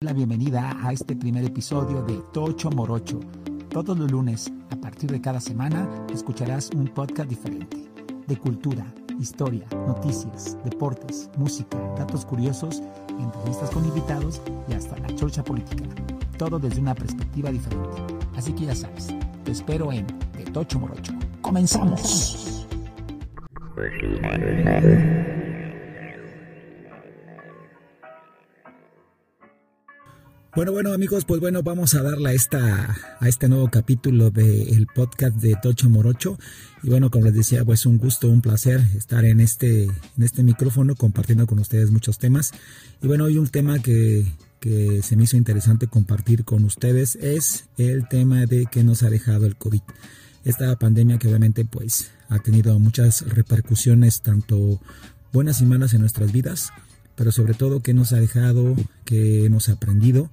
la bienvenida a este primer episodio de Tocho Morocho. Todos los lunes, a partir de cada semana, escucharás un podcast diferente. De cultura, historia, noticias, deportes, música, datos curiosos, entrevistas con invitados y hasta la chorcha política. Todo desde una perspectiva diferente. Así que ya sabes, te espero en De Tocho Morocho. ¡Comenzamos! Bueno, bueno amigos, pues bueno, vamos a darle a, esta, a este nuevo capítulo del podcast de Tocho Morocho. Y bueno, como les decía, pues un gusto, un placer estar en este, en este micrófono compartiendo con ustedes muchos temas. Y bueno, hoy un tema que, que se me hizo interesante compartir con ustedes es el tema de que nos ha dejado el COVID. Esta pandemia que obviamente pues ha tenido muchas repercusiones, tanto buenas y malas en nuestras vidas pero sobre todo que nos ha dejado, que hemos aprendido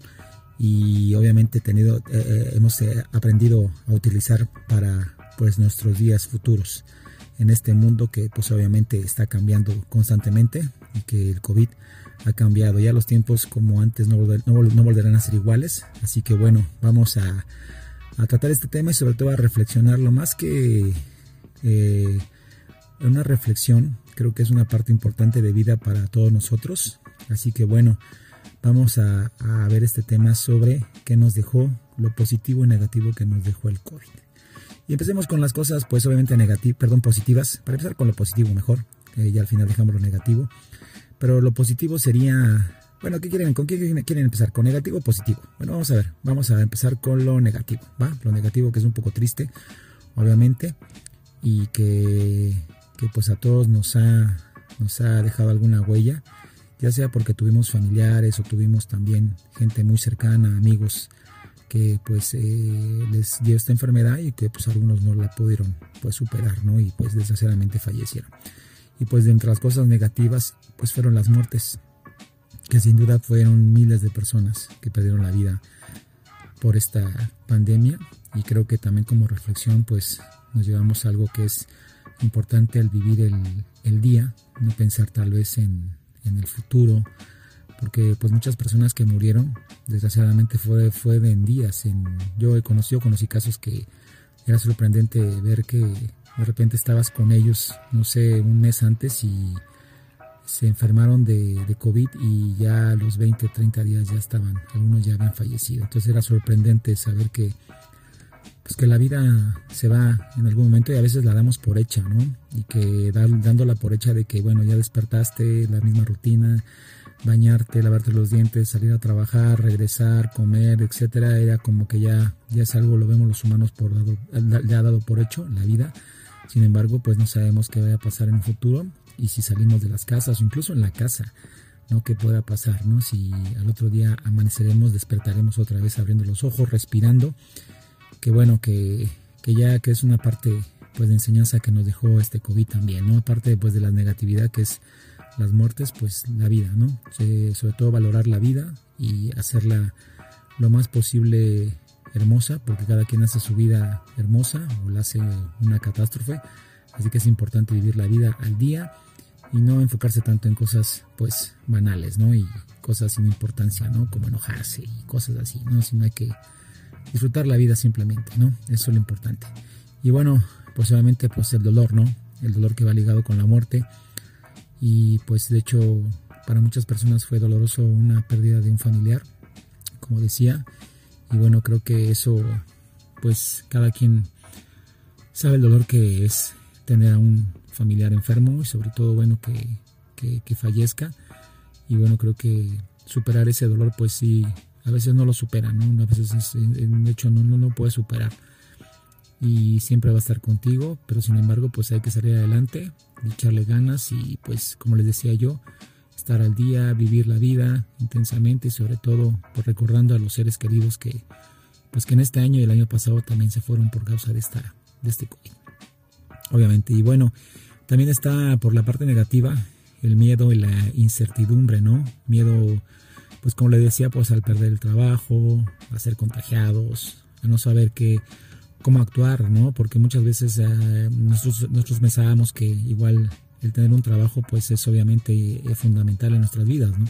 y obviamente tenido, eh, eh, hemos eh, aprendido a utilizar para pues nuestros días futuros en este mundo que pues obviamente está cambiando constantemente y que el COVID ha cambiado. Ya los tiempos como antes no, no, volverán a ser iguales. Así que bueno, vamos a, a, tratar este tema y sobre todo a reflexionarlo más que eh, una reflexión creo que es una parte importante de vida para todos nosotros. Así que bueno, vamos a, ver este tema sobre qué nos dejó, lo positivo y negativo que nos dejó el COVID. Y empecemos con las cosas, pues obviamente negativas, perdón, positivas. Para empezar con lo positivo mejor, ya al final dejamos lo negativo. Pero lo positivo sería, bueno, ¿qué quieren? ¿Con qué quieren empezar? ¿Con negativo o positivo? Bueno, vamos a ver, vamos a empezar con lo negativo, ¿va? Lo negativo que es un poco triste, obviamente, y que que pues a todos nos ha, nos ha dejado alguna huella, ya sea porque tuvimos familiares o tuvimos también gente muy cercana, amigos que pues eh, les dio esta enfermedad y que pues algunos no la pudieron pues superar, ¿no? Y pues desgraciadamente fallecieron. Y pues de entre las cosas negativas pues fueron las muertes, que sin duda fueron miles de personas que perdieron la vida por esta pandemia y creo que también como reflexión pues nos llevamos algo que es importante al vivir el, día, no pensar tal vez en, el futuro, porque pues muchas personas que murieron, desgraciadamente fue, fue en días. En, yo he conocido, conocí casos que era sorprendente ver que de repente estabas con ellos, no sé, un mes antes y se enfermaron de, COVID y ya los 20 o 30 días ya estaban, algunos ya habían fallecido. Entonces era sorprendente saber que pues que la vida se va en algún momento y a veces la damos por hecha, ¿no? Y que dándola por hecha de que, bueno, ya despertaste, la misma rutina, bañarte, lavarte los dientes, salir a trabajar, regresar, comer, etcétera, era como que ya, ya es algo, lo vemos los humanos por ya dado por hecho, la vida. Sin embargo, pues no sabemos qué vaya a pasar en un futuro y si salimos de las casas o incluso en la casa, ¿no? ¿Qué pueda pasar, no? Si al otro día amaneceremos, despertaremos otra vez abriendo los ojos, respirando que bueno, que, ya que es una parte pues de enseñanza que nos dejó este COVID también, ¿no? Aparte pues de la negatividad que es las muertes, pues la vida, ¿no? sobre todo valorar la vida y hacerla lo más posible hermosa, porque cada quien hace su vida hermosa o la hace una catástrofe, así que es importante vivir la vida al día y no enfocarse tanto en cosas pues banales, ¿no? Y cosas sin importancia, ¿no? Como enojarse y cosas así, ¿no? Sino hay que disfrutar la vida simplemente, ¿no? Eso es lo importante. Y bueno, pues obviamente pues el dolor, ¿no? El dolor que va ligado con la muerte. Y pues de hecho para muchas personas fue doloroso una pérdida de un familiar, como decía. Y bueno, creo que eso pues cada quien sabe el dolor que es tener a un familiar enfermo y sobre todo bueno que, que fallezca. Y bueno, creo que superar ese dolor pues sí a veces no lo supera, ¿no? A veces es, de hecho no, no, no puede superar y siempre va a estar contigo, pero sin embargo pues hay que salir adelante, echarle ganas y pues como les decía yo, estar al día, vivir la vida intensamente y sobre todo pues recordando a los seres queridos que pues que en este año y el año pasado también se fueron por causa de esta de este COVID. Obviamente y bueno, también está por la parte negativa el miedo y la incertidumbre, ¿no? Miedo pues como le decía, pues al perder el trabajo, a ser contagiados, a no saber qué, cómo actuar, ¿no? Porque muchas veces eh, nosotros, nosotros pensábamos que igual el tener un trabajo pues es obviamente fundamental en nuestras vidas, ¿no?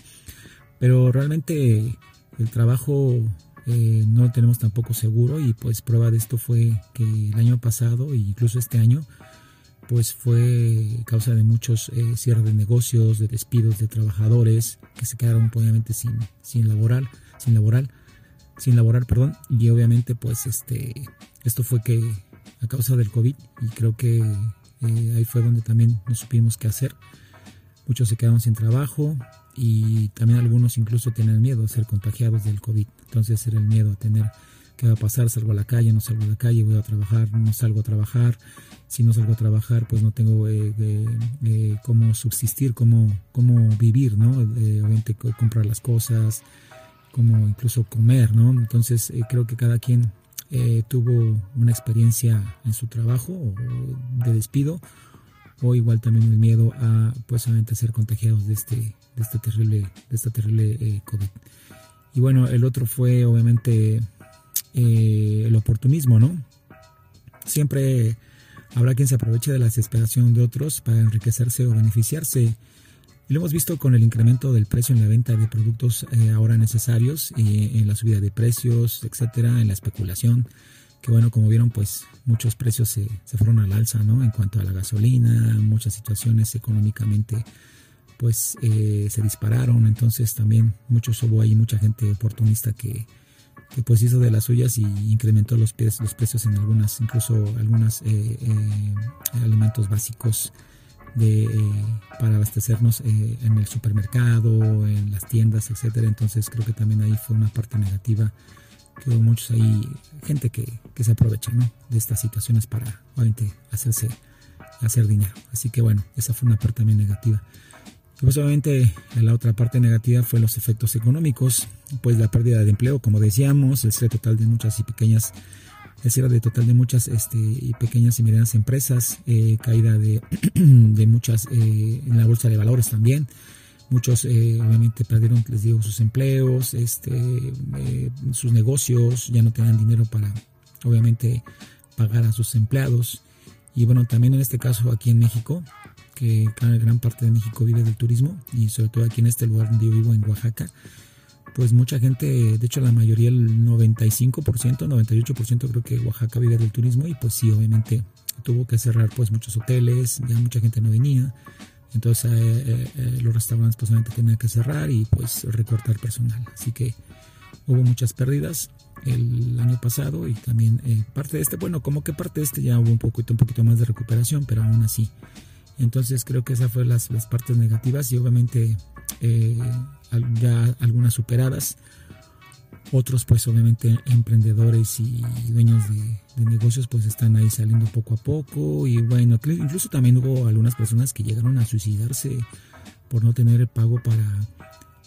Pero realmente el trabajo eh, no lo tenemos tampoco seguro y pues prueba de esto fue que el año pasado e incluso este año pues fue causa de muchos eh, cierres de negocios, de despidos de trabajadores que se quedaron obviamente sin, sin laboral, sin laboral, sin laborar, perdón, y obviamente pues este esto fue que a causa del COVID y creo que eh, ahí fue donde también no supimos qué hacer. Muchos se quedaron sin trabajo y también algunos incluso tenían miedo a ser contagiados del COVID. Entonces era el miedo a tener qué va a pasar, salgo a la calle, no salgo a la calle, voy a trabajar, no salgo a trabajar. Si no salgo a trabajar, pues no tengo eh, eh, cómo subsistir, cómo, cómo vivir, ¿no? obviamente comprar las cosas, cómo incluso comer, ¿no? Entonces creo que cada quien eh, tuvo una experiencia en su trabajo de despido o igual también el miedo a pues a ser contagiados de este de este terrible de esta terrible eh, covid y bueno el otro fue obviamente eh, el oportunismo no siempre habrá quien se aproveche de la desesperación de otros para enriquecerse o beneficiarse y lo hemos visto con el incremento del precio en la venta de productos eh, ahora necesarios y en la subida de precios, etcétera, en la especulación. Que bueno, como vieron, pues muchos precios se, fueron al alza, ¿no? En cuanto a la gasolina, muchas situaciones económicamente pues eh, se dispararon. Entonces también muchos hubo ahí mucha gente oportunista que, que pues hizo de las suyas y incrementó los, los precios en algunas, incluso algunos eh, alimentos básicos de, eh, para abastecernos eh, en el supermercado, en las tiendas, etcétera. Entonces creo que también ahí fue una parte negativa que hubo muchos ahí, gente que, que se aprovecha ¿no? de estas situaciones para obviamente hacerse hacer dinero. Así que bueno, esa fue una parte también negativa. Y pues obviamente la otra parte negativa fue los efectos económicos, pues la pérdida de empleo, como decíamos, el cierre total de muchas y pequeñas el cierre de total de muchas este, pequeñas y medianas empresas, eh, caída de, de muchas eh, en la bolsa de valores también. Muchos eh, obviamente perdieron, les digo, sus empleos, este, sus negocios, ya no tenían dinero para obviamente pagar a sus empleados. Y bueno, también en este caso aquí en México, que gran parte de México vive del turismo y sobre todo aquí en este lugar donde yo vivo, en Oaxaca, pues mucha gente, de hecho la mayoría, el 95%, 98% creo que Oaxaca vive del turismo y pues sí, obviamente tuvo que cerrar pues muchos hoteles, ya mucha gente no venía, entonces eh, eh, eh, los restaurantes pues obviamente tenían que cerrar y pues recortar personal, así que hubo muchas pérdidas el año pasado y también parte de este, bueno, como que parte de este ya hubo un poquito, un poquito más de recuperación, pero aún así. Entonces creo que esas fueron las, las partes negativas y obviamente eh, ya algunas superadas. Otros pues obviamente emprendedores y dueños de, negocios pues están ahí saliendo poco a poco y bueno, incluso también hubo algunas personas que llegaron a suicidarse por no tener el pago para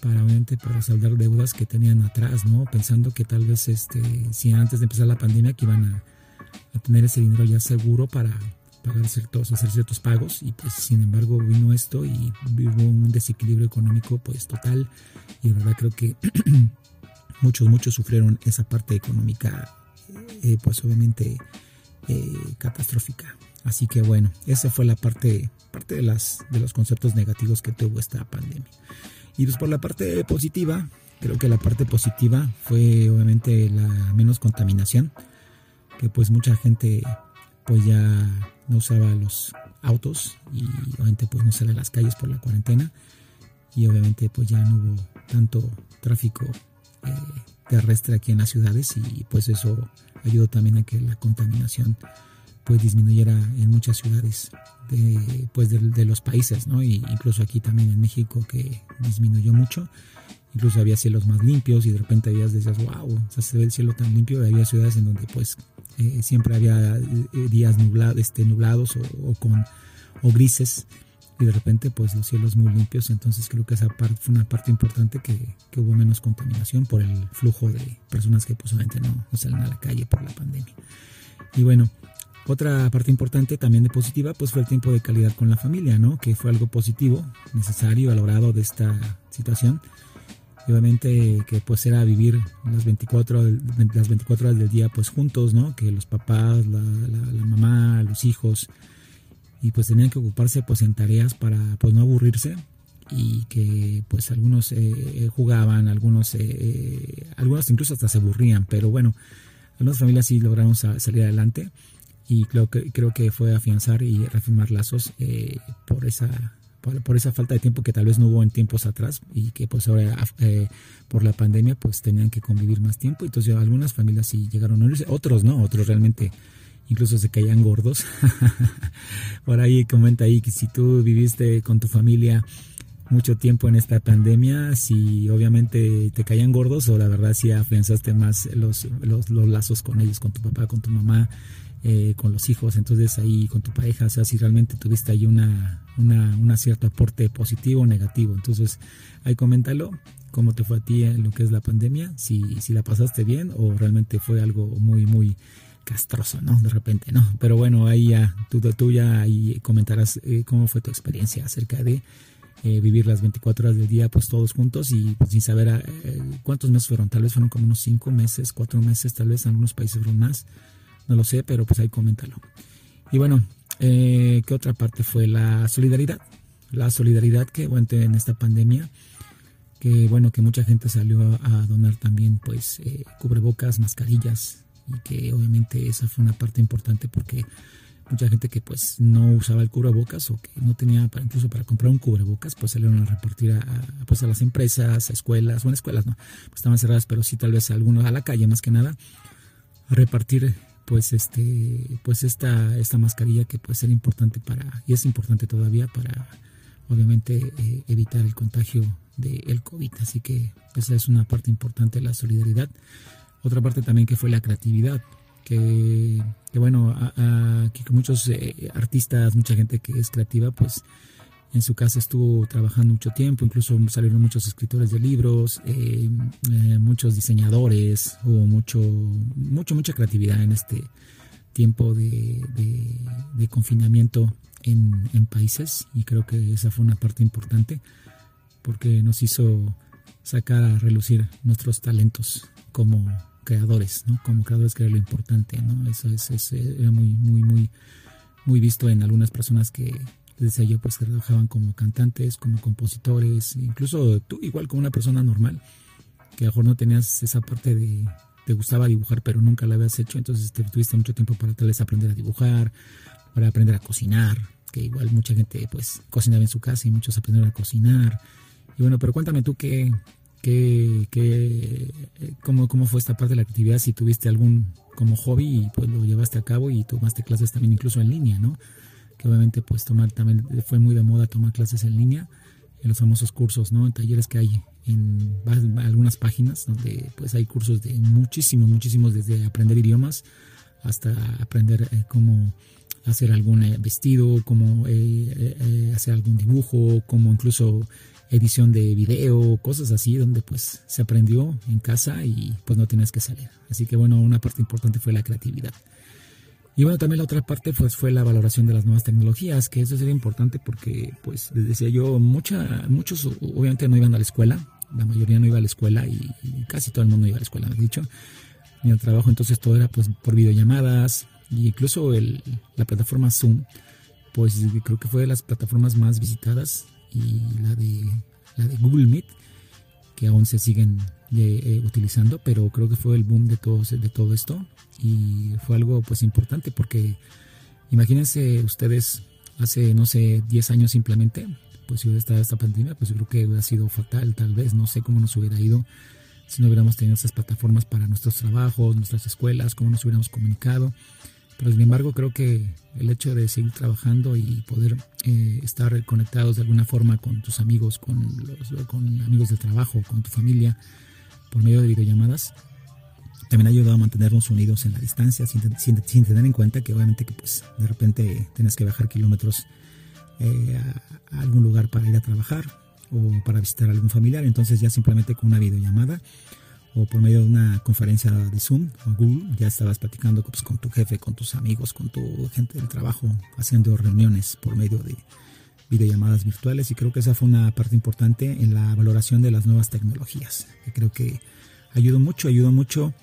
para para saldar deudas que tenían atrás, ¿no? Pensando que tal vez este si antes de empezar la pandemia que iban a tener ese dinero ya seguro para pagar ciertos, hacer ciertos pagos y pues sin embargo vino esto y hubo un desequilibrio económico pues total y de verdad creo que muchos, muchos sufrieron esa parte económica eh, pues obviamente eh, catastrófica. Así que bueno, esa fue la parte, parte de, las, de los conceptos negativos que tuvo esta pandemia. Y pues por la parte positiva, creo que la parte positiva fue obviamente la menos contaminación, que pues mucha gente pues ya no usaba los autos y obviamente pues no sale a las calles por la cuarentena y obviamente pues ya no hubo tanto tráfico eh, terrestre aquí en las ciudades y pues eso ayudó también a que la contaminación pues disminuyera en muchas ciudades de, pues de, los países, ¿no? Y incluso aquí también en México que disminuyó mucho. Incluso había cielos más limpios y de repente habías decías, wow, o sea, se ve el cielo tan limpio. Había ciudades en donde pues eh, siempre había eh, días nublados, este, nublados o, con o grises y de repente pues los cielos muy limpios. Entonces creo que esa parte fue una parte importante que, que, hubo menos contaminación por el flujo de personas que posiblemente no, no salen a la calle por la pandemia. Y bueno otra parte importante también de positiva pues fue el tiempo de calidad con la familia no que fue algo positivo necesario valorado de esta situación obviamente que pues era vivir las 24, las 24 horas del día pues juntos, ¿no? Que los papás, la, mamá, los hijos, y pues tenían que ocuparse pues en tareas para pues no aburrirse y que pues algunos eh, jugaban, algunos, eh, algunos incluso hasta se aburrían, pero bueno, algunas familias sí lograron salir adelante y creo que, creo que fue afianzar y reafirmar lazos eh, por esa por, esa falta de tiempo que tal vez no hubo en tiempos atrás y que pues ahora eh, por la pandemia pues tenían que convivir más tiempo. Entonces algunas familias sí llegaron a unirse otros no otros realmente incluso se caían gordos. Por ahí comenta ahí que si tú viviste con tu familia mucho tiempo en esta pandemia, si obviamente te caían gordos o la verdad si afianzaste más los, los, los lazos con ellos, con tu papá, con tu mamá, eh, con los hijos, entonces ahí con tu pareja, o sea, si realmente tuviste ahí una, una, cierto aporte positivo o negativo. Entonces, ahí coméntalo cómo te fue a ti en lo que es la pandemia, si, si la pasaste bien o realmente fue algo muy, muy castroso, ¿no? De repente, ¿no? Pero bueno, ahí ya, tú, tú ya ahí comentarás eh, cómo fue tu experiencia acerca de eh, vivir las 24 horas del día pues todos juntos y pues, sin saber cuántos meses fueron, tal vez fueron como unos 5 meses, 4 meses, tal vez en algunos países fueron más no lo sé, pero pues ahí coméntalo. Y bueno, eh, ¿qué otra parte fue? La solidaridad. La solidaridad que bueno, en esta pandemia, que bueno, que mucha gente salió a, donar también pues eh, cubrebocas, mascarillas y que obviamente esa fue una parte importante porque mucha gente que pues no usaba el cubrebocas o que no tenía para, incluso para comprar un cubrebocas pues salieron a repartir a, pues a las empresas, a escuelas, bueno escuelas no, pues estaban cerradas pero sí tal vez algunos a la calle más que nada a repartir pues este pues esta esta mascarilla que puede ser importante para y es importante todavía para obviamente eh, evitar el contagio del el COVID. Así que esa es una parte importante de la solidaridad. Otra parte también que fue la creatividad que, bueno aquí muchos eh, artistas mucha gente que es creativa pues en su casa estuvo trabajando mucho tiempo, incluso salieron muchos escritores de libros, eh, eh, muchos diseñadores, hubo mucho, mucho, mucha creatividad en este tiempo de, confinamiento en, países y creo que esa fue una parte importante porque nos hizo sacar a relucir nuestros talentos como creadores, ¿no? Como creadores que era lo importante, ¿no? Eso, es, era muy, muy, muy, muy visto en algunas personas que decía yo, pues trabajaban como cantantes, como compositores, incluso tú igual como una persona normal, que a lo mejor no tenías esa parte de, te gustaba dibujar, pero nunca la habías hecho, entonces te tuviste mucho tiempo para tal vez aprender a dibujar, para aprender a cocinar, que igual mucha gente pues cocinaba en su casa y muchos aprendieron a cocinar. Y bueno, pero cuéntame tú qué, qué, qué cómo, cómo fue esta parte de la creatividad, si tuviste algún como hobby y pues lo llevaste a cabo y tomaste clases también incluso en línea, ¿no? Que obviamente pues tomar también fue muy de moda tomar clases en línea en los famosos cursos, ¿no? En talleres que hay en algunas páginas donde pues hay cursos de muchísimos, muchísimos desde aprender idiomas hasta aprender eh, cómo hacer algún eh, vestido, cómo eh, hacer algún dibujo, como incluso edición de video, cosas así donde pues se aprendió en casa y pues no tienes que salir. Así que bueno, una parte importante fue la creatividad. Y bueno, también la otra parte pues fue la valoración de las nuevas tecnologías, que eso sería importante porque, pues, les decía yo, mucha, muchos obviamente no iban a la escuela, la mayoría no iba a la escuela y, casi todo el mundo iba a la escuela, me he dicho, ni al trabajo, entonces todo era pues por videollamadas, incluso el, la plataforma Zoom, pues creo que fue de las plataformas más visitadas y la de, la de Google Meet, que aún se siguen eh, utilizando, pero creo que fue el boom de todo, de todo esto. Y fue algo pues importante porque imagínense ustedes hace no sé 10 años simplemente pues si hubiera estado esta pandemia pues yo creo que hubiera sido fatal tal vez. No sé cómo nos hubiera ido si no hubiéramos tenido esas plataformas para nuestros trabajos nuestras escuelas cómo nos hubiéramos comunicado. Pero sin embargo creo que el hecho de seguir trabajando y poder eh, estar conectados de alguna forma con tus amigos con los con amigos del trabajo con tu familia por medio de videollamadas también ha ayudado a mantenernos unidos en la distancia sin, tener en cuenta que obviamente que pues de repente tienes que bajar kilómetros eh, a, algún lugar para ir a trabajar o para visitar a algún familiar. Entonces ya simplemente con una videollamada o por medio de una conferencia de Zoom o Google ya estabas platicando pues, con tu jefe, con tus amigos, con tu gente del trabajo, haciendo reuniones por medio de videollamadas virtuales y creo que esa fue una parte importante en la valoración de las nuevas tecnologías que creo que ayudó mucho, ayudó mucho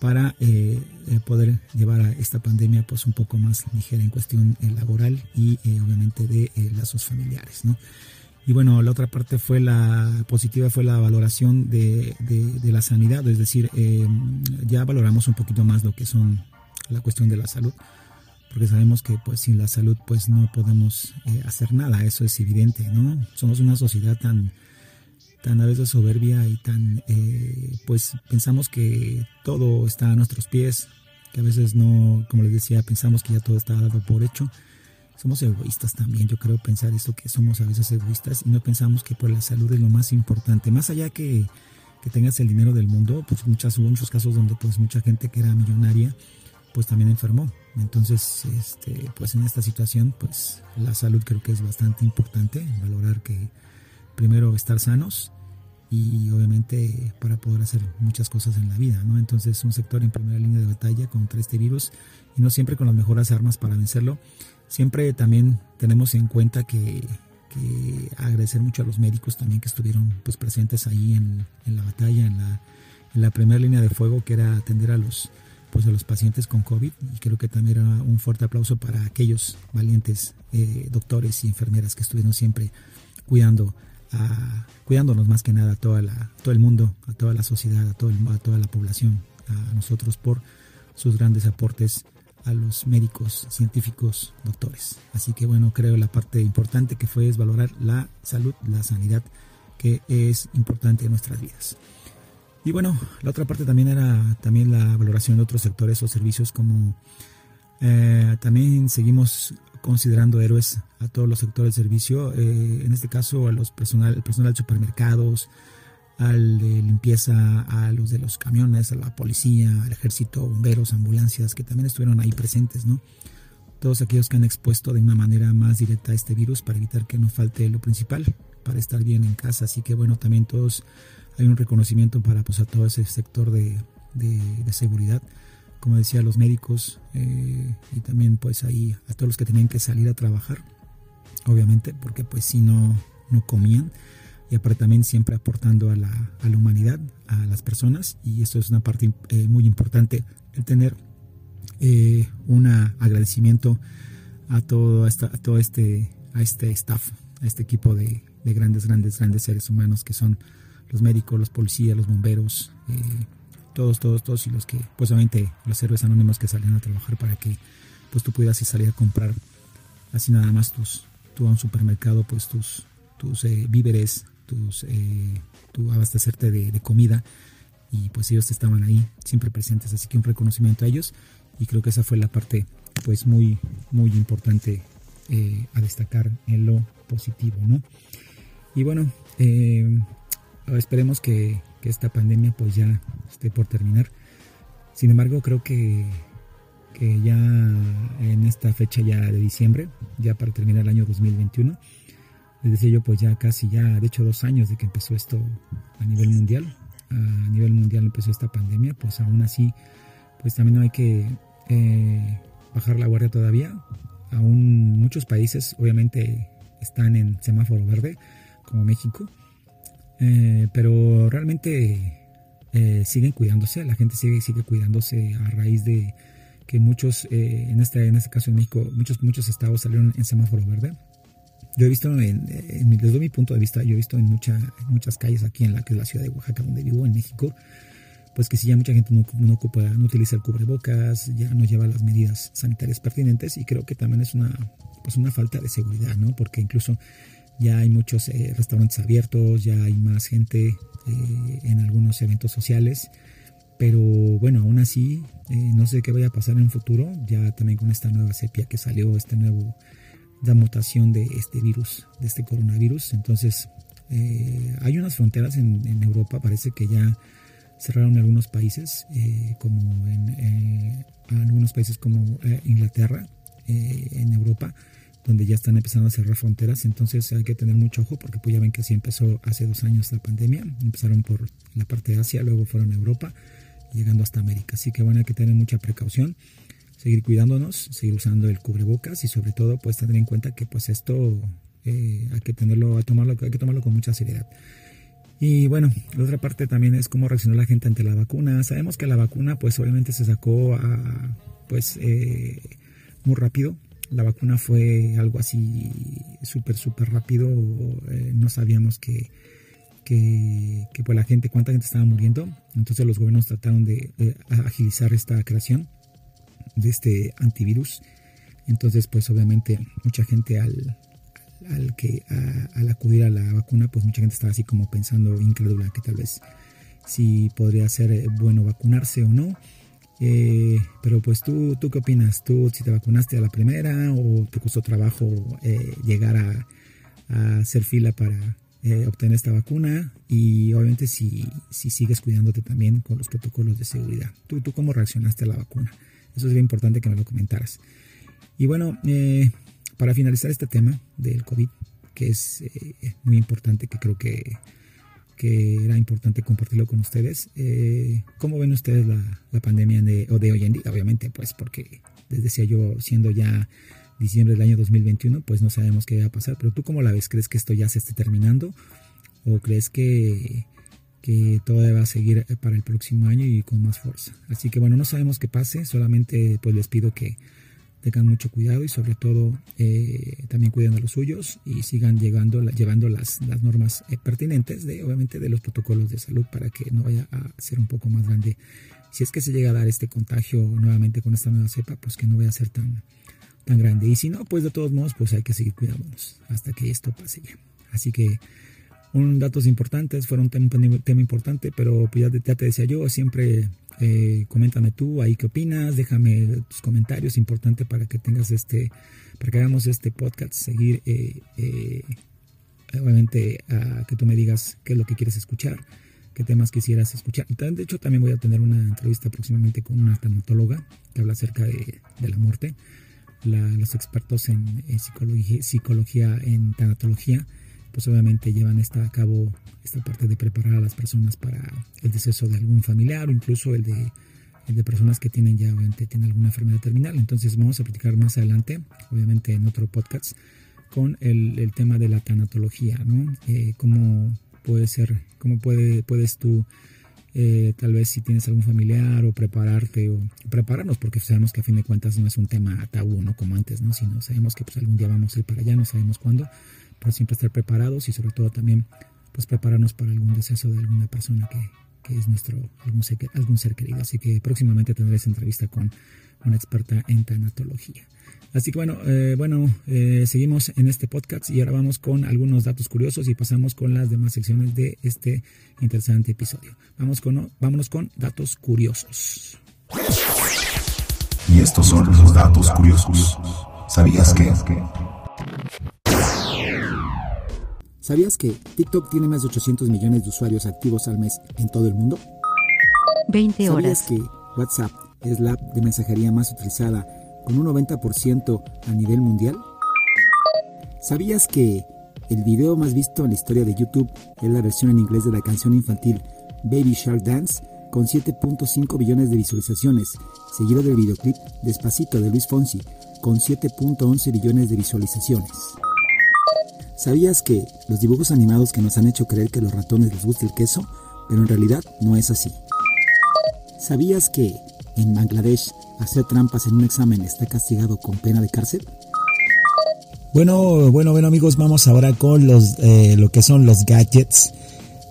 para eh, eh, poder llevar a esta pandemia pues un poco más ligera en cuestión eh, laboral y obviamente de lazos familiares. ¿no? Y bueno, la otra parte fue la positiva, fue la valoración de, de, la sanidad, es decir, eh, ya valoramos un poquito más lo que son la cuestión de la salud, porque sabemos que pues sin la salud pues no podemos eh, hacer nada, eso es evidente, ¿no? Somos una sociedad tan, tan a veces soberbia y tan, eh, pues pensamos que todo está a nuestros pies, que a veces no, como les decía, pensamos que ya todo está dado por hecho. Somos egoístas también, yo creo pensar eso, que somos a veces egoístas y no pensamos que por la salud es lo más importante, más allá que, que tengas el dinero del mundo, pues muchas, hubo muchos casos donde pues mucha gente que era millonaria, pues también enfermó. Entonces, este, pues en esta situación, pues la salud creo que es bastante importante, valorar que primero estar sanos y obviamente para poder hacer muchas cosas en la vida, ¿no? Entonces, un sector en primera línea de batalla contra este virus y no siempre con las mejores armas para vencerlo, Siempre también tenemos en cuenta que, agradecer mucho a los médicos también que estuvieron pues presentes ahí en, la batalla, en la, en la primera línea de fuego que era atender a los pues a los pacientes con COVID y creo que también era un fuerte aplauso para aquellos valientes eh, doctores y enfermeras que estuvieron siempre cuidando a, cuidándonos más que nada a toda la, todo el mundo, a toda la sociedad, a, todo a toda la población, a nosotros por sus grandes aportes a los médicos, científicos, doctores. Así que bueno, creo la parte importante que fue es valorar la salud, la sanidad, que es importante en nuestras vidas. Y bueno, la otra parte también era también la valoración de otros sectores o servicios como eh, también seguimos considerando héroes a todos los sectores de servicio, eh, en este caso a los personal, personal de supermercados, al de limpieza, a los de los camiones, a la policía, al ejército, bomberos, ambulancias, que también estuvieron ahí presentes, ¿no? Todos aquellos que han expuesto de una manera más directa a este virus para evitar que no falte lo principal, para estar bien en casa. Así que bueno, también todos hay un reconocimiento para pues, a todo ese sector de, de, seguridad. Como decía, los médicos eh, y también pues ahí a todos los que tenían que salir a trabajar, obviamente, porque pues si no, no comían y aparte también siempre aportando a la, a la humanidad, a las personas y esto es una parte eh, muy importante, el tener eh, un agradecimiento a todo, a todo este, a este staff, a este equipo de, de, grandes, grandes, grandes seres humanos que son los médicos, los policías, los bomberos, eh, todos, todos, todos y los que, pues obviamente los héroes anónimos que salen a trabajar para que pues tú puedas salir a comprar así nada más tus, tú a un supermercado pues tus, tus víveres, tus, eh, tu abastecerte de, comida y pues ellos estaban ahí siempre presentes así que un reconocimiento a ellos y creo que esa fue la parte pues muy muy importante eh, a destacar en lo positivo no y bueno eh, esperemos que, esta pandemia pues ya esté por terminar sin embargo creo que que ya en esta fecha ya de diciembre ya para terminar el año 2021 les decía yo, pues ya casi ya, de hecho dos años de que empezó esto a nivel mundial, a nivel mundial empezó esta pandemia, pues aún así, pues también no hay que eh, bajar la guardia todavía. Aún muchos países obviamente están en semáforo verde, como México, eh, pero realmente eh, siguen cuidándose, la gente sigue, sigue cuidándose a raíz de que muchos, en, este, en este caso en México, muchos, muchos estados salieron en semáforo verde yo he visto, en, desde mi punto de vista, yo he visto en, muchas calles aquí en la que es la ciudad de Oaxaca, donde vivo, en México, pues que si ya mucha gente no, ocupa, no utiliza el cubrebocas, ya no lleva las medidas sanitarias pertinentes y creo que también es una, pues una falta de seguridad, ¿no? Porque incluso ya hay muchos eh, restaurantes abiertos, ya hay más gente eh, en algunos eventos sociales, pero bueno, aún así, eh, no sé qué vaya a pasar en un futuro, ya también con esta nueva sepia que salió, este nuevo la mutación de este virus, de este coronavirus. Entonces, eh, hay unas fronteras en, Europa, parece que ya cerraron algunos países, como en algunos países como Inglaterra, en Europa, donde ya están empezando a cerrar fronteras. Entonces hay que tener mucho ojo porque pues ya ven que así empezó hace dos años la pandemia. Empezaron por la parte de Asia, luego fueron a Europa, llegando hasta América. Así que bueno, hay que tener mucha precaución seguir cuidándonos, seguir usando el cubrebocas y sobre todo pues tener en cuenta que pues esto eh, hay que tenerlo, hay, tomarlo, hay que tomarlo con mucha seriedad. Y bueno, la otra parte también es cómo reaccionó la gente ante la vacuna. Sabemos que la vacuna pues obviamente se sacó a, pues eh, muy rápido la vacuna fue algo así súper, súper rápido. Eh, no sabíamos que, que, pues la gente, cuánta gente estaba muriendo. Entonces los gobiernos trataron de agilizar esta creación de este antivirus. Entonces, pues obviamente mucha gente al, al que al acudir a la vacuna, pues mucha gente estaba así como pensando incrédula que tal vez si podría ser eh, bueno vacunarse o no. Eh, pero pues tú, ¿tú qué opinas? ¿Tú si te vacunaste a la primera o te costó trabajo eh, llegar a, hacer fila para obtener esta vacuna? Y obviamente si, si sigues cuidándote también con los protocolos de seguridad. ¿Tú, ¿Tú cómo reaccionaste a la vacuna? Eso sería importante que me lo comentaras. Y bueno, para finalizar este tema del COVID, que es muy importante, que creo que que era importante compartirlo con ustedes. Eh, ¿Cómo ven ustedes la, la pandemia de, o de hoy en día? Obviamente, pues porque les decía yo, siendo ya diciembre del año 2021, pues no sabemos qué va a pasar. Pero tú cómo la ves? ¿Crees que esto ya se esté terminando? ¿O crees que, que todo va a seguir para el próximo año y con más fuerza? Así que bueno, no sabemos qué pase, solamente pues les pido que tengan mucho cuidado y sobre todo eh, también cuiden de los suyos y sigan llegando, llevando las, las normas eh, pertinentes de obviamente de los protocolos de salud para que no vaya a ser un poco más grande. Si es que se llega a dar este contagio nuevamente con esta nueva cepa, pues que no vaya a ser tan, tan grande. Y si no, pues de todos modos, pues hay que seguir cuidándonos hasta que esto pase ya. Así que un datos importantes, fueron un tema, tema importante, pero pues ya, te decía yo, siempre eh, coméntame tú ahí qué opinas, déjame tus comentarios, importante para que tengas este, para que hagamos este podcast, seguir, eh, eh, obviamente, a que tú me digas qué es lo que quieres escuchar, qué temas quisieras escuchar. De hecho, también voy a tener una entrevista próximamente con una tanatóloga que habla acerca de, la muerte. los expertos en, psicología, psicología, en tanatología, pues obviamente llevan esta a cabo esta parte de preparar a las personas para el deceso de algún familiar o incluso el de, de personas que tienen ya obviamente tienen alguna enfermedad terminal. Entonces vamos a platicar más adelante, obviamente en otro podcast, con el, el tema de la tanatología, ¿no? Eh, cómo puede ser, cómo puede, puedes tú eh, tal vez si tienes algún familiar o prepararte o prepararnos porque sabemos que a fin de cuentas no es un tema tabú, ¿no? Como antes, ¿no? Sino sabemos que pues algún día vamos a ir para allá, no sabemos cuándo, para siempre estar preparados y sobre todo también pues prepararnos para algún deceso de alguna persona que, es nuestro algún ser, algún ser querido. Así que próximamente tendré esa entrevista con una experta en tanatología. Así que bueno, eh, bueno eh, seguimos en este podcast y ahora vamos con algunos datos curiosos y pasamos con las demás secciones de este interesante episodio. Vamos con, vámonos con datos curiosos. Y estos son los datos curiosos. ¿Sabías que? ¿Sabías que TikTok tiene más de 800 millones de usuarios activos al mes en todo el mundo? 20 horas. ¿Sabías que WhatsApp es la app de mensajería más utilizada con un 90% a nivel mundial? ¿Sabías que el video más visto en la historia de YouTube es la versión en inglés de la canción infantil Baby Shark Dance con 7.5 billones de visualizaciones, seguido del videoclip Despacito de Luis Fonsi con 7.11 billones de visualizaciones? ¿Sabías que los dibujos animados que nos han hecho creer que a los ratones les gusta el queso, pero en realidad no es así? ¿Sabías que en Bangladesh hacer trampas en un examen está castigado con pena de cárcel? Bueno, bueno, bueno amigos, vamos ahora con los eh, lo que son los gadgets.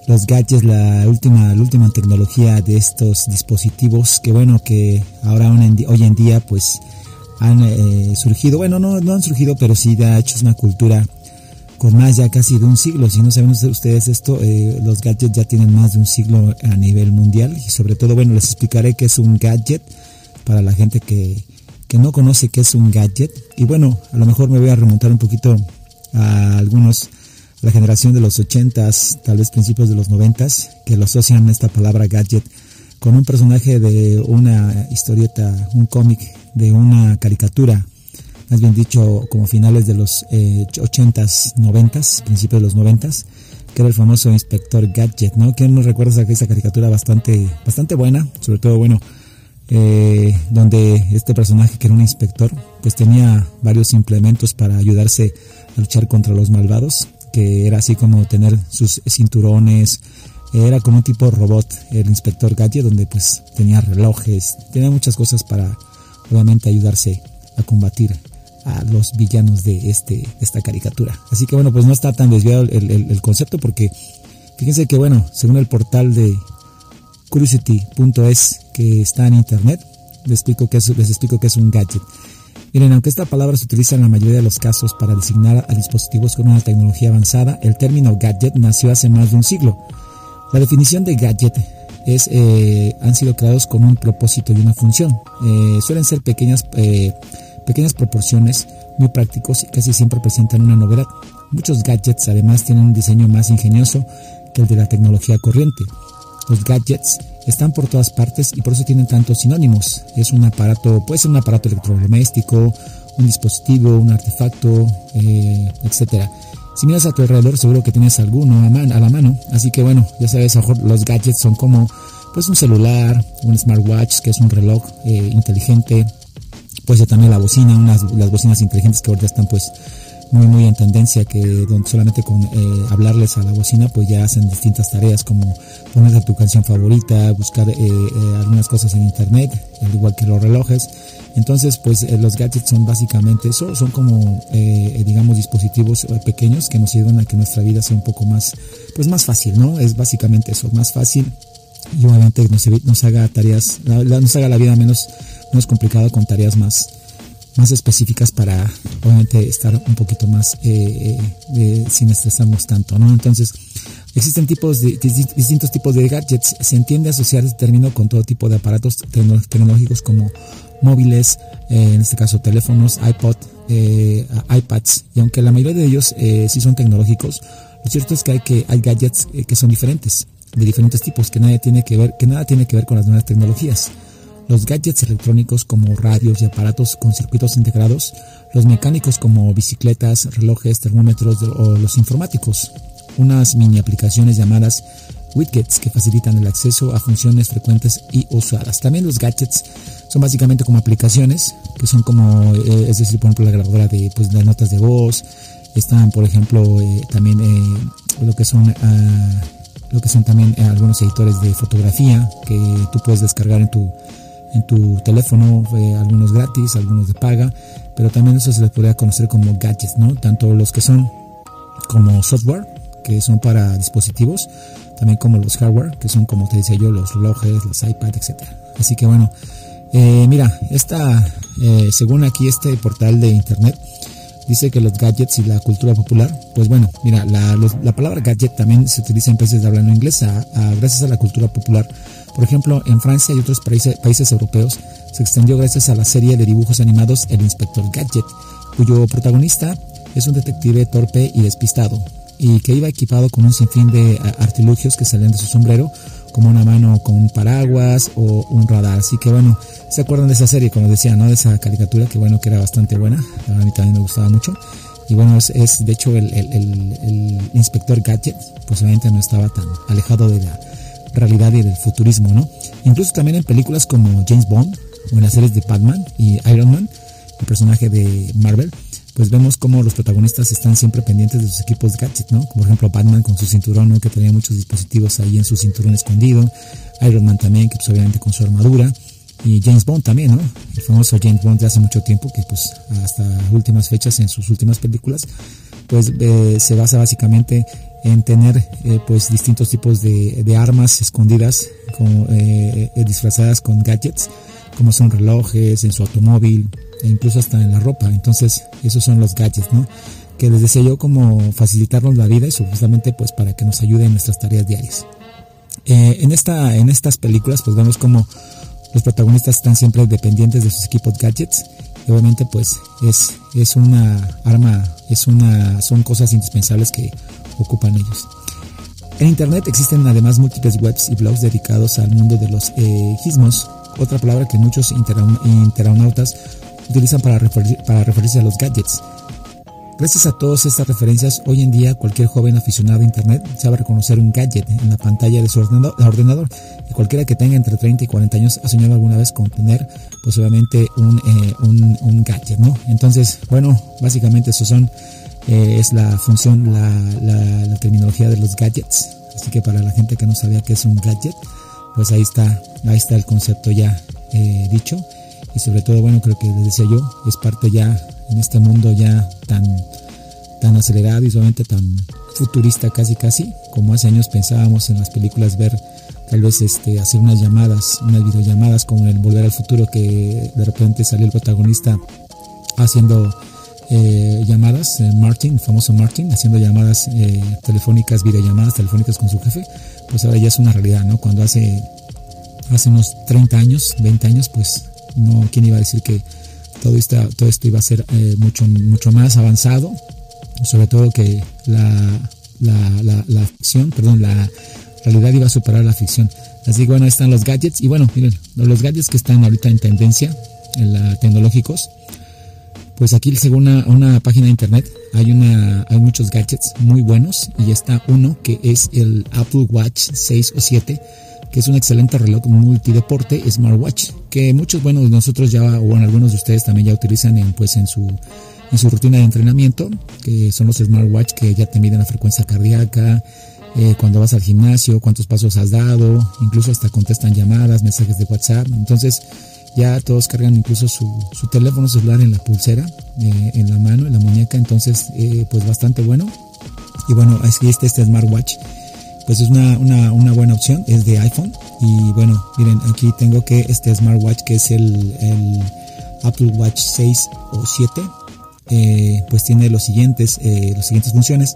Los gadgets, la última, la última tecnología de estos dispositivos que bueno, que ahora hoy en día pues han eh, surgido, bueno, no, no han surgido, pero sí ha hecho una cultura con más ya casi de un siglo. Si no saben ustedes esto, eh, los gadgets ya tienen más de un siglo a nivel mundial y sobre todo, bueno, les explicaré qué es un gadget para la gente que, que no conoce qué es un gadget. Y bueno, a lo mejor me voy a remontar un poquito a algunos, la generación de los 80s, tal vez principios de los 90s, que lo asocian esta palabra gadget con un personaje de una historieta, un cómic, de una caricatura más bien dicho como finales de los eh, 80s, 90s, principios de los 90s, que era el famoso Inspector Gadget, ¿no? Que no recuerda esa caricatura bastante, bastante buena, sobre todo, bueno, eh, donde este personaje que era un inspector, pues tenía varios implementos para ayudarse a luchar contra los malvados, que era así como tener sus cinturones, era como un tipo robot, el inspector Gadget, donde pues tenía relojes, tenía muchas cosas para obviamente ayudarse a combatir a los villanos de este esta caricatura. Así que bueno, pues no está tan desviado el, concepto porque fíjense que bueno, según el portal de curiosity.es que está en internet, les explico que es, les explico que es un gadget. Miren, aunque esta palabra se utiliza en la mayoría de los casos para designar a dispositivos con una tecnología avanzada, el término gadget nació hace más de un siglo. La definición de gadget es, eh, han sido creados con un propósito y una función. Eh, suelen ser pequeñas, eh, pequeñas proporciones, muy prácticos y casi siempre presentan una novedad. Muchos gadgets además tienen un diseño más ingenioso que el de la tecnología corriente. Los gadgets están por todas partes y por eso tienen tantos sinónimos. Es un aparato, puede ser un aparato electrodoméstico, un dispositivo, un artefacto, eh, etcétera. Si miras a tu alrededor, seguro que tienes alguno a, a la mano. Así que bueno, ya sabes, los gadgets son como pues un celular, un smartwatch, que es un reloj eh, inteligente. Ser también la bocina, unas las bocinas inteligentes que ahorita están pues muy muy en tendencia que solamente con eh, hablarles a la bocina pues ya hacen distintas tareas como ponerle tu canción favorita, buscar eh, eh, algunas cosas en internet, al igual que los relojes. Entonces pues los gadgets son básicamente eso, son como digamos dispositivos pequeños que nos ayudan a que nuestra vida sea un poco más pues más fácil, ¿no? Es básicamente eso, más fácil y obviamente nos, nos haga tareas, nos haga la vida menos, menos complicada con tareas más más específicas para obviamente estar un poquito más eh, eh, sin estresarnos tanto, ¿no? Entonces, existen tipos de, distintos tipos de gadgets. Se entiende asociar este término con todo tipo de aparatos tecnológicos como móviles, eh, en este caso teléfonos, iPod, iPads, y aunque la mayoría de ellos sí son tecnológicos, lo cierto es que hay que hay gadgets que son diferentes, de diferentes tipos, que nadie tiene que ver, que nada tiene que ver con las nuevas tecnologías los gadgets electrónicos como radios y aparatos con circuitos integrados, los mecánicos como bicicletas, relojes, termómetros o los informáticos, unas mini aplicaciones llamadas widgets que facilitan el acceso a funciones frecuentes y usadas. También los gadgets son básicamente como aplicaciones que son como, eh, es decir, por ejemplo, la grabadora de, pues, las notas de voz, están, por ejemplo, eh, también eh, lo que son ah, lo que son también algunos editores de fotografía que tú puedes descargar en tu en tu teléfono, algunos gratis, algunos de paga, pero también eso se les podría conocer como gadgets, ¿no? Tanto los que son como software, que son para dispositivos, también como los hardware, que son como te decía yo, los relojes, los iPads, etcétera. Así que bueno, eh, mira, esta, eh, según aquí este portal de internet, dice que los gadgets y la cultura popular, pues bueno, mira, la, la palabra gadget también se utiliza en países de habla no inglesa, gracias a la cultura popular. Por ejemplo, en Francia y otros países, europeos se extendió gracias a la serie de dibujos animados El Inspector Gadget, cuyo protagonista es un detective torpe y despistado, y que iba equipado con un sinfín de artilugios que salían de su sombrero, como una mano con un paraguas o un radar. Así que bueno, ¿se acuerdan de esa serie? Como decía, ¿no? De esa caricatura que bueno, que era bastante buena. A mí también me gustaba mucho. Y bueno, es, de hecho el, el, inspector Gadget, pues obviamente no estaba tan alejado de la realidad y del futurismo, ¿no? Incluso también en películas como James Bond o en las series de Batman y Iron Man, el personaje de Marvel, pues vemos como los protagonistas están siempre pendientes de sus equipos de gadgets, ¿no? Como por ejemplo Batman con su cinturón, ¿no? Que tenía muchos dispositivos ahí en su cinturón escondido. Iron Man también, que pues obviamente con su armadura. Y James Bond también, ¿no? El famoso James Bond de hace mucho tiempo, que pues hasta últimas fechas en sus últimas películas, pues eh, se basa básicamente en tener eh, pues distintos tipos de, armas escondidas eh, disfrazadas con gadgets como son relojes en su automóvil incluso hasta en la ropa. Entonces esos son los gadgets no que les decía yo como facilitarnos la vida y justamente pues para que nos ayuden en nuestras tareas diarias. En esta en estas películas pues vemos como los protagonistas están siempre dependientes de sus equipos gadgets. Obviamente pues es es una arma es una son cosas indispensables que ocupan ellos. En Internet existen además múltiples webs y blogs dedicados al mundo de los eh, gizmos, otra palabra que muchos internautas utilizan para, para referirse a los gadgets. Gracias a todas estas referencias, hoy en día cualquier joven aficionado a Internet sabe reconocer un gadget en la pantalla de su ordenador, y cualquiera que tenga entre 30 y 40 años ha soñado alguna vez con tener pues obviamente un, eh, un, un gadget, ¿no? Entonces, bueno, básicamente esos son eh, es la función, la, la, terminología de los gadgets. Así que para la gente que no sabía qué es un gadget, pues ahí está, ahí está el concepto ya eh, dicho. Y sobre todo, bueno, creo que les decía yo, es parte ya en este mundo ya tan, tan acelerado y solamente tan futurista casi casi, como hace años pensábamos en las películas ver tal vez este, hacer unas llamadas, unas videollamadas como en el Volver al Futuro que de repente salió el protagonista haciendo eh, llamadas, eh, Martin, el famoso Martin, haciendo llamadas eh, telefónicas, videollamadas telefónicas con su jefe, pues ahora ya es una realidad, ¿no? Cuando hace, hace unos 30 años, 20 años, pues no, ¿quién iba a decir que todo, esta, todo esto iba a ser mucho, mucho más avanzado? Sobre todo que la, la, la, la ficción, perdón, la realidad iba a superar la ficción. Así que bueno, ahí están los gadgets. Y bueno, miren, los gadgets que están ahorita en tendencia, en la tecnológicos, pues aquí según una, página de internet hay, una, hay muchos gadgets muy buenos y está uno que es el Apple Watch 6 o 7 que es un excelente reloj multideporte smartwatch que muchos buenos nosotros ya bueno, algunos de ustedes también ya utilizan en pues en su en su rutina de entrenamiento que son los smartwatch que ya te miden la frecuencia cardíaca eh, cuando vas al gimnasio cuántos pasos has dado incluso hasta contestan llamadas mensajes de WhatsApp entonces ya todos cargan incluso su, su teléfono celular en la pulsera, eh, en la mano, en la muñeca, entonces eh, pues bastante bueno. Y bueno, aquí está este smartwatch, pues es una, una, una, buena opción, es de iPhone. Y bueno, miren, aquí tengo que este smartwatch que es el, el Apple Watch 6 o 7, eh, pues tiene los siguientes, las siguientes funciones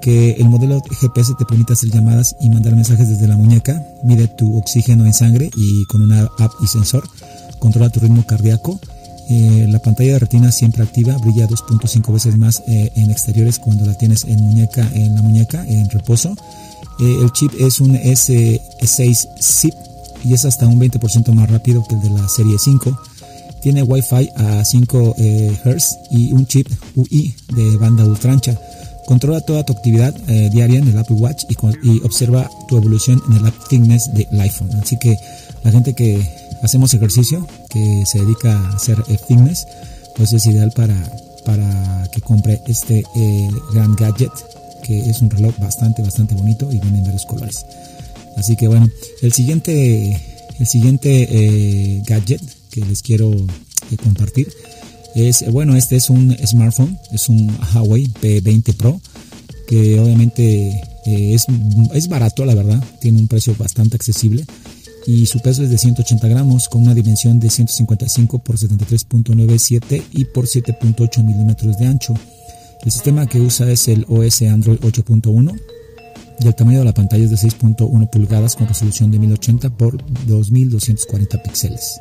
que el modelo GPS te permite hacer llamadas y mandar mensajes desde la muñeca, mide tu oxígeno en sangre y con una app y sensor controla tu ritmo cardíaco. Eh, la pantalla de retina siempre activa, brilla 2.5 veces más eh, en exteriores cuando la tienes en muñeca, en la muñeca, en reposo. Eh, el chip es un S6 SIP y es hasta un 20% más rápido que el de la serie 5. Tiene Wi-Fi a 5 Hz y un chip UI de banda ultra ancha. Controla toda tu actividad diaria en el Apple Watch y, observa tu evolución en el App Fitness del iPhone. Así que la gente que hacemos ejercicio, que se dedica a hacer fitness, pues es ideal para, para que compre este eh, gran gadget, que es un reloj bastante, bastante bonito y viene en varios colores. Así que bueno, el siguiente, el siguiente eh, gadget que les quiero eh, compartir es, bueno, este es un smartphone, es un Huawei P20 Pro, que obviamente es, es barato, la verdad, tiene un precio bastante accesible y su peso es de 180 gramos con una dimensión de 155 por 73.97 y por 7.8 milímetros de ancho. El sistema que usa es el OS Android 8.1 y el tamaño de la pantalla es de 6.1 pulgadas con resolución de 1080 por 2240 píxeles.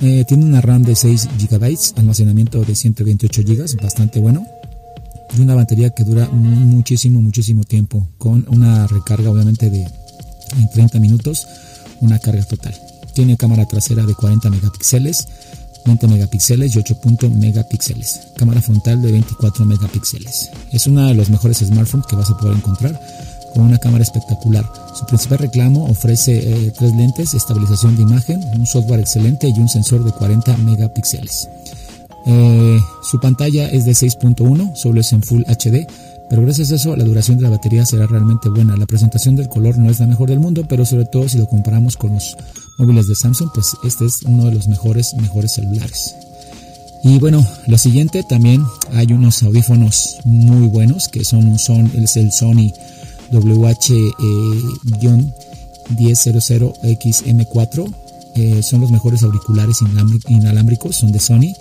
Eh, tiene una RAM de 6 GB, almacenamiento de 128 GB, bastante bueno. Y una batería que dura muchísimo, muchísimo tiempo, con una recarga obviamente de 30 minutos una carga total. Tiene cámara trasera de 40 megapíxeles, 20 megapíxeles y 8 megapíxeles. Cámara frontal de 24 megapíxeles. Es uno de los mejores smartphones que vas a poder encontrar con una cámara espectacular. Su principal reclamo ofrece eh, tres lentes, estabilización de imagen, un software excelente y un sensor de 40 megapíxeles. Eh, su pantalla es de 6.1, solo es en Full HD pero gracias a eso la duración de la batería será realmente buena. La presentación del color no es la mejor del mundo, pero sobre todo si lo comparamos con los móviles de Samsung, pues este es uno de los mejores, mejores celulares. Y bueno, lo siguiente también hay unos audífonos muy buenos que son son, el Sony WH-1000XM4. Eh, son los mejores auriculares inalámbricos, son de Sony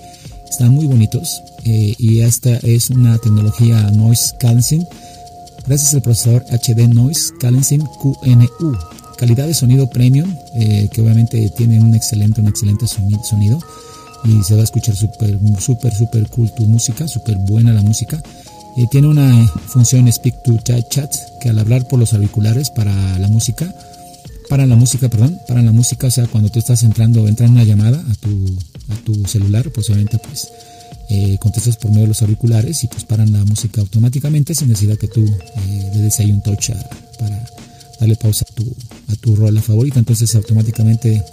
están muy bonitos eh, y esta es una tecnología Noise Cancelling gracias al procesador HD Noise Cancelling QNU. Calidad de sonido premium, eh, que obviamente tiene un excelente, un excelente sonido y se va a escuchar súper, súper, súper cool tu música, súper buena la música. Eh, tiene una función Speak to Chat, que al hablar por los auriculares para la música, para la música, perdón, para la música, o sea, cuando tú estás entrando, entra una llamada a tu, a tu celular, pues obviamente pues eh, contestas por medio de los auriculares y pues paran la música automáticamente sin necesidad que tú eh, le des ahí un touch para darle pausa a tu, a tu rola favorita, entonces automáticamente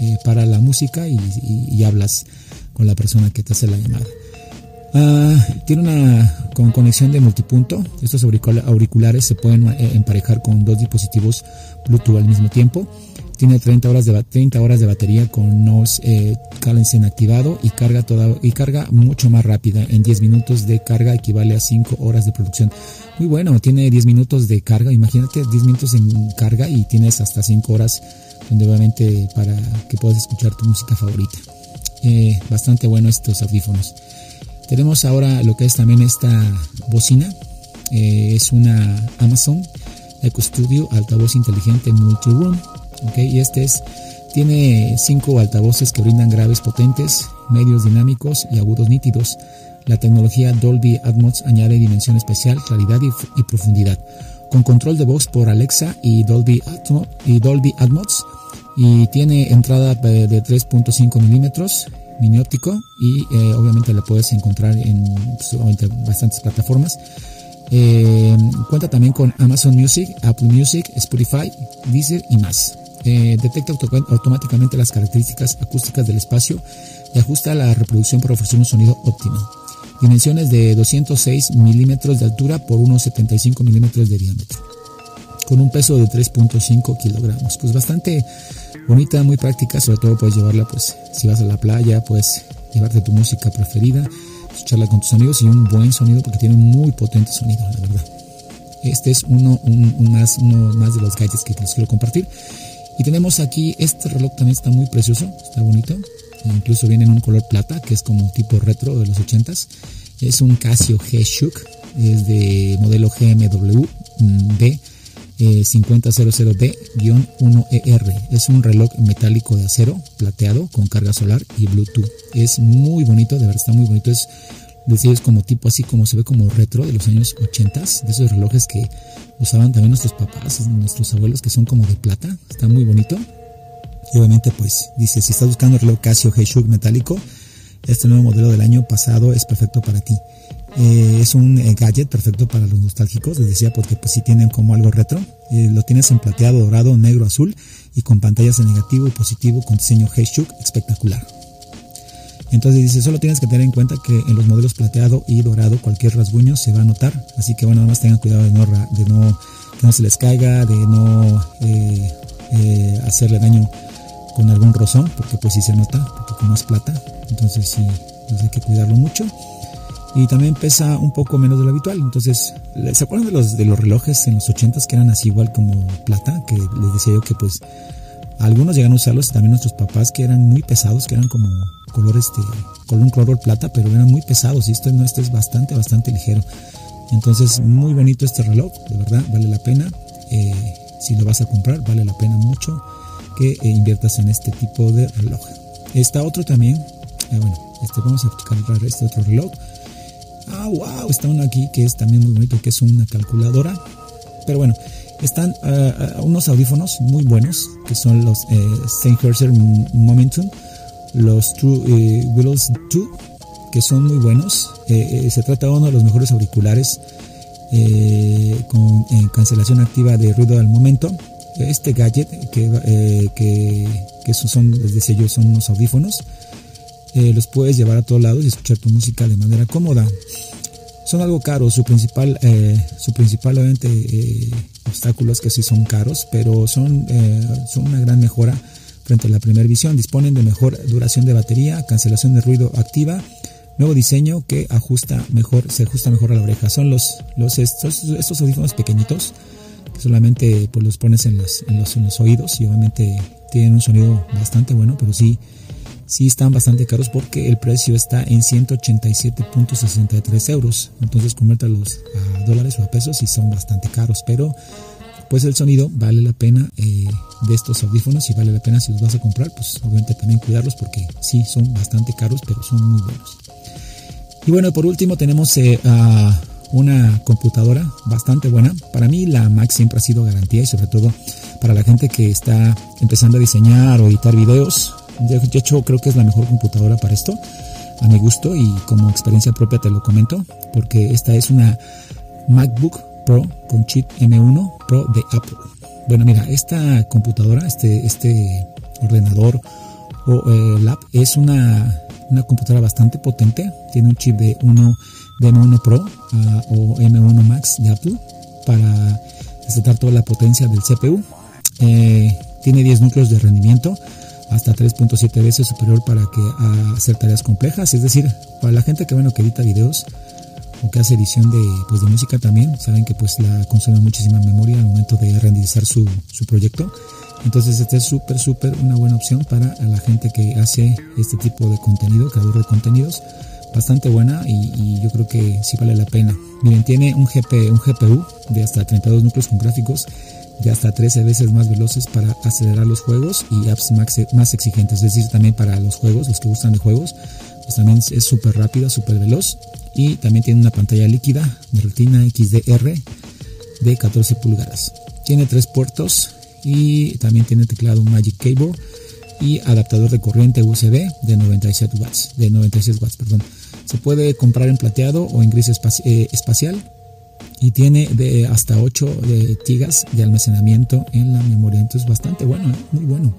eh, para la música y, hablas con la persona que te hace la llamada. Ah, tiene una con conexión de multipunto. Estos auriculares se pueden emparejar con dos dispositivos Bluetooth al mismo tiempo Tiene 30 horas de, 30 horas de batería con Nose eh, activado y carga, toda, y carga mucho más rápida. En 10 minutos de carga equivale a 5 horas de producción. Muy bueno, tiene 10 minutos de carga. Imagínate 10 minutos en carga y tienes hasta 5 horas donde obviamente para que puedas escuchar tu música favorita. Eh, bastante bueno estos audífonos. Tenemos ahora lo que es también esta bocina. Eh, es una Amazon Eco Studio altavoz inteligente multi-room y este es, tiene cinco altavoces que brindan graves potentes, medios dinámicos y agudos nítidos. La tecnología Dolby Atmos añade dimensión especial, claridad y, profundidad. Con control de voz por Alexa y Dolby, Atmos, y Atmos. Y tiene entrada de 3.5 milímetros, mini óptico. Y eh, obviamente la puedes encontrar en pues, bastantes plataformas. Eh, cuenta también con Amazon Music, Apple Music, Spotify, Deezer y más. Eh, detecta automáticamente las características acústicas del espacio y ajusta la reproducción para ofrecer un sonido óptimo. Dimensiones de 206 milímetros de altura por unos 75 milímetros de diámetro. Con un peso de 3.5 kilogramos. Pues bastante bonita, muy práctica. Sobre todo puedes llevarla, pues, si vas a la playa, puedes llevarte tu música preferida, escucharla con tus amigos y un buen sonido porque tiene un muy potente sonido, la verdad. Este es uno, más, uno más de los gadgets que les quiero compartir. Y tenemos aquí, este reloj también está muy precioso, está bonito. Incluso viene en un color plata, que es como tipo retro de los 80s. Es un Casio G-Shook, es de modelo GMW B 5000D-1ER. Es un reloj metálico de acero, plateado, con carga solar y Bluetooth. Es muy bonito, de verdad está muy bonito. Es decir, es como tipo así como se ve como retro de los años 80, de esos relojes que usaban también nuestros papás, nuestros abuelos, que son como de plata, está muy bonito. Y obviamente pues dice, si estás buscando el reloj Casio G-Shock metálico, este nuevo modelo del año pasado es perfecto para ti. Eh, es un eh, gadget perfecto para los nostálgicos, les decía, porque pues sí tienen como algo retro. Eh, lo tienes en plateado, dorado, negro, azul y con pantallas en negativo y positivo con diseño G-Shock espectacular. Entonces dice, solo tienes que tener en cuenta que en los modelos plateado y dorado cualquier rasguño se va a notar. Así que bueno, nada más tengan cuidado de no, de no que no se les caiga, de no eh, eh, hacerle daño con algún rozón, porque pues sí se nota, porque como es plata, entonces sí, pues hay que cuidarlo mucho. Y también pesa un poco menos de lo habitual, entonces, ¿se acuerdan de los, de los relojes en los 80s que eran así igual como plata? Que les decía yo que pues algunos llegan a usarlos y también nuestros papás que eran muy pesados, que eran como color este, color plata, pero eran muy pesados y esto no, este es bastante, bastante ligero. Entonces, muy bonito este reloj, de verdad, vale la pena. Eh, si lo vas a comprar, vale la pena mucho que eh, inviertas en este tipo de reloj. Está otro también, eh, bueno, este, vamos a calcular este otro reloj. Ah, wow, está uno aquí que es también muy bonito, que es una calculadora. Pero bueno, están unos audífonos muy buenos, que son los Sennheiser Momentum los True eh, Willows 2, que son muy buenos. Eh, eh, se trata de uno de los mejores auriculares con cancelación activa de ruido al momento. Este gadget que, que, son, les decía son unos audífonos. los puedes llevar a todos lados y escuchar tu música de manera cómoda. Son algo caros, su principal, su principal obstáculo es que sí son caros, pero son, son una gran mejora frente a la primera visión. Disponen de mejor duración de batería, cancelación de ruido activa, nuevo diseño que ajusta mejor, se ajusta mejor a la oreja. Son los, los estos, estos audífonos pequeñitos que solamente pues, los pones en los, en los, oídos y obviamente tienen un sonido bastante bueno, pero sí, sí están bastante caros porque el precio está en 187.63 euros. Entonces conviértalos a dólares o a pesos y son bastante caros, pero pues el sonido vale la pena eh, de estos audífonos y vale la pena si los vas a comprar, pues obviamente también cuidarlos porque sí, son bastante caros, pero son muy buenos. Y bueno, por último tenemos eh, una computadora bastante buena. Para mí la Mac siempre ha sido garantía y sobre todo para la gente que está empezando a diseñar o editar videos. De hecho, creo que es la mejor computadora para esto, a mi gusto y como experiencia propia te lo comento, porque esta es una MacBook Pro con chip M1 Pro de Apple. Bueno, mira, esta computadora, este, este ordenador o eh, lab es una, una, computadora bastante potente. Tiene un chip de, 1, de M1 Pro ah, o M1 Max de Apple para desatar toda la potencia del CPU. Eh, tiene 10 núcleos de rendimiento, hasta 3.7 veces superior para que hacer tareas complejas. Es decir, para la gente que bueno que edita videos que hace edición de, pues, de música también, saben que pues la consume muchísima memoria al momento de renderizar su, su proyecto. Entonces este es súper, súper una buena opción para la gente que hace este tipo de contenido, creador de contenidos. Bastante buena y, yo creo que sí vale la pena. Miren, tiene un, GP, un GPU de hasta 32 núcleos con gráficos de hasta 13 veces más veloces para acelerar los juegos y apps más, más exigentes. Es decir, también para los juegos, los que gustan de juegos, también es súper rápida, súper veloz. Y también tiene una pantalla líquida de retina XDR de 14 pulgadas. Tiene tres puertos y también tiene teclado Magic Cable y adaptador de corriente USB de 97 watts, de 96 watts, perdón. Se puede comprar en plateado o en gris eh, espacial y tiene de hasta 8 de gigas de almacenamiento en la memoria. Entonces bastante bueno, ¿eh? muy bueno,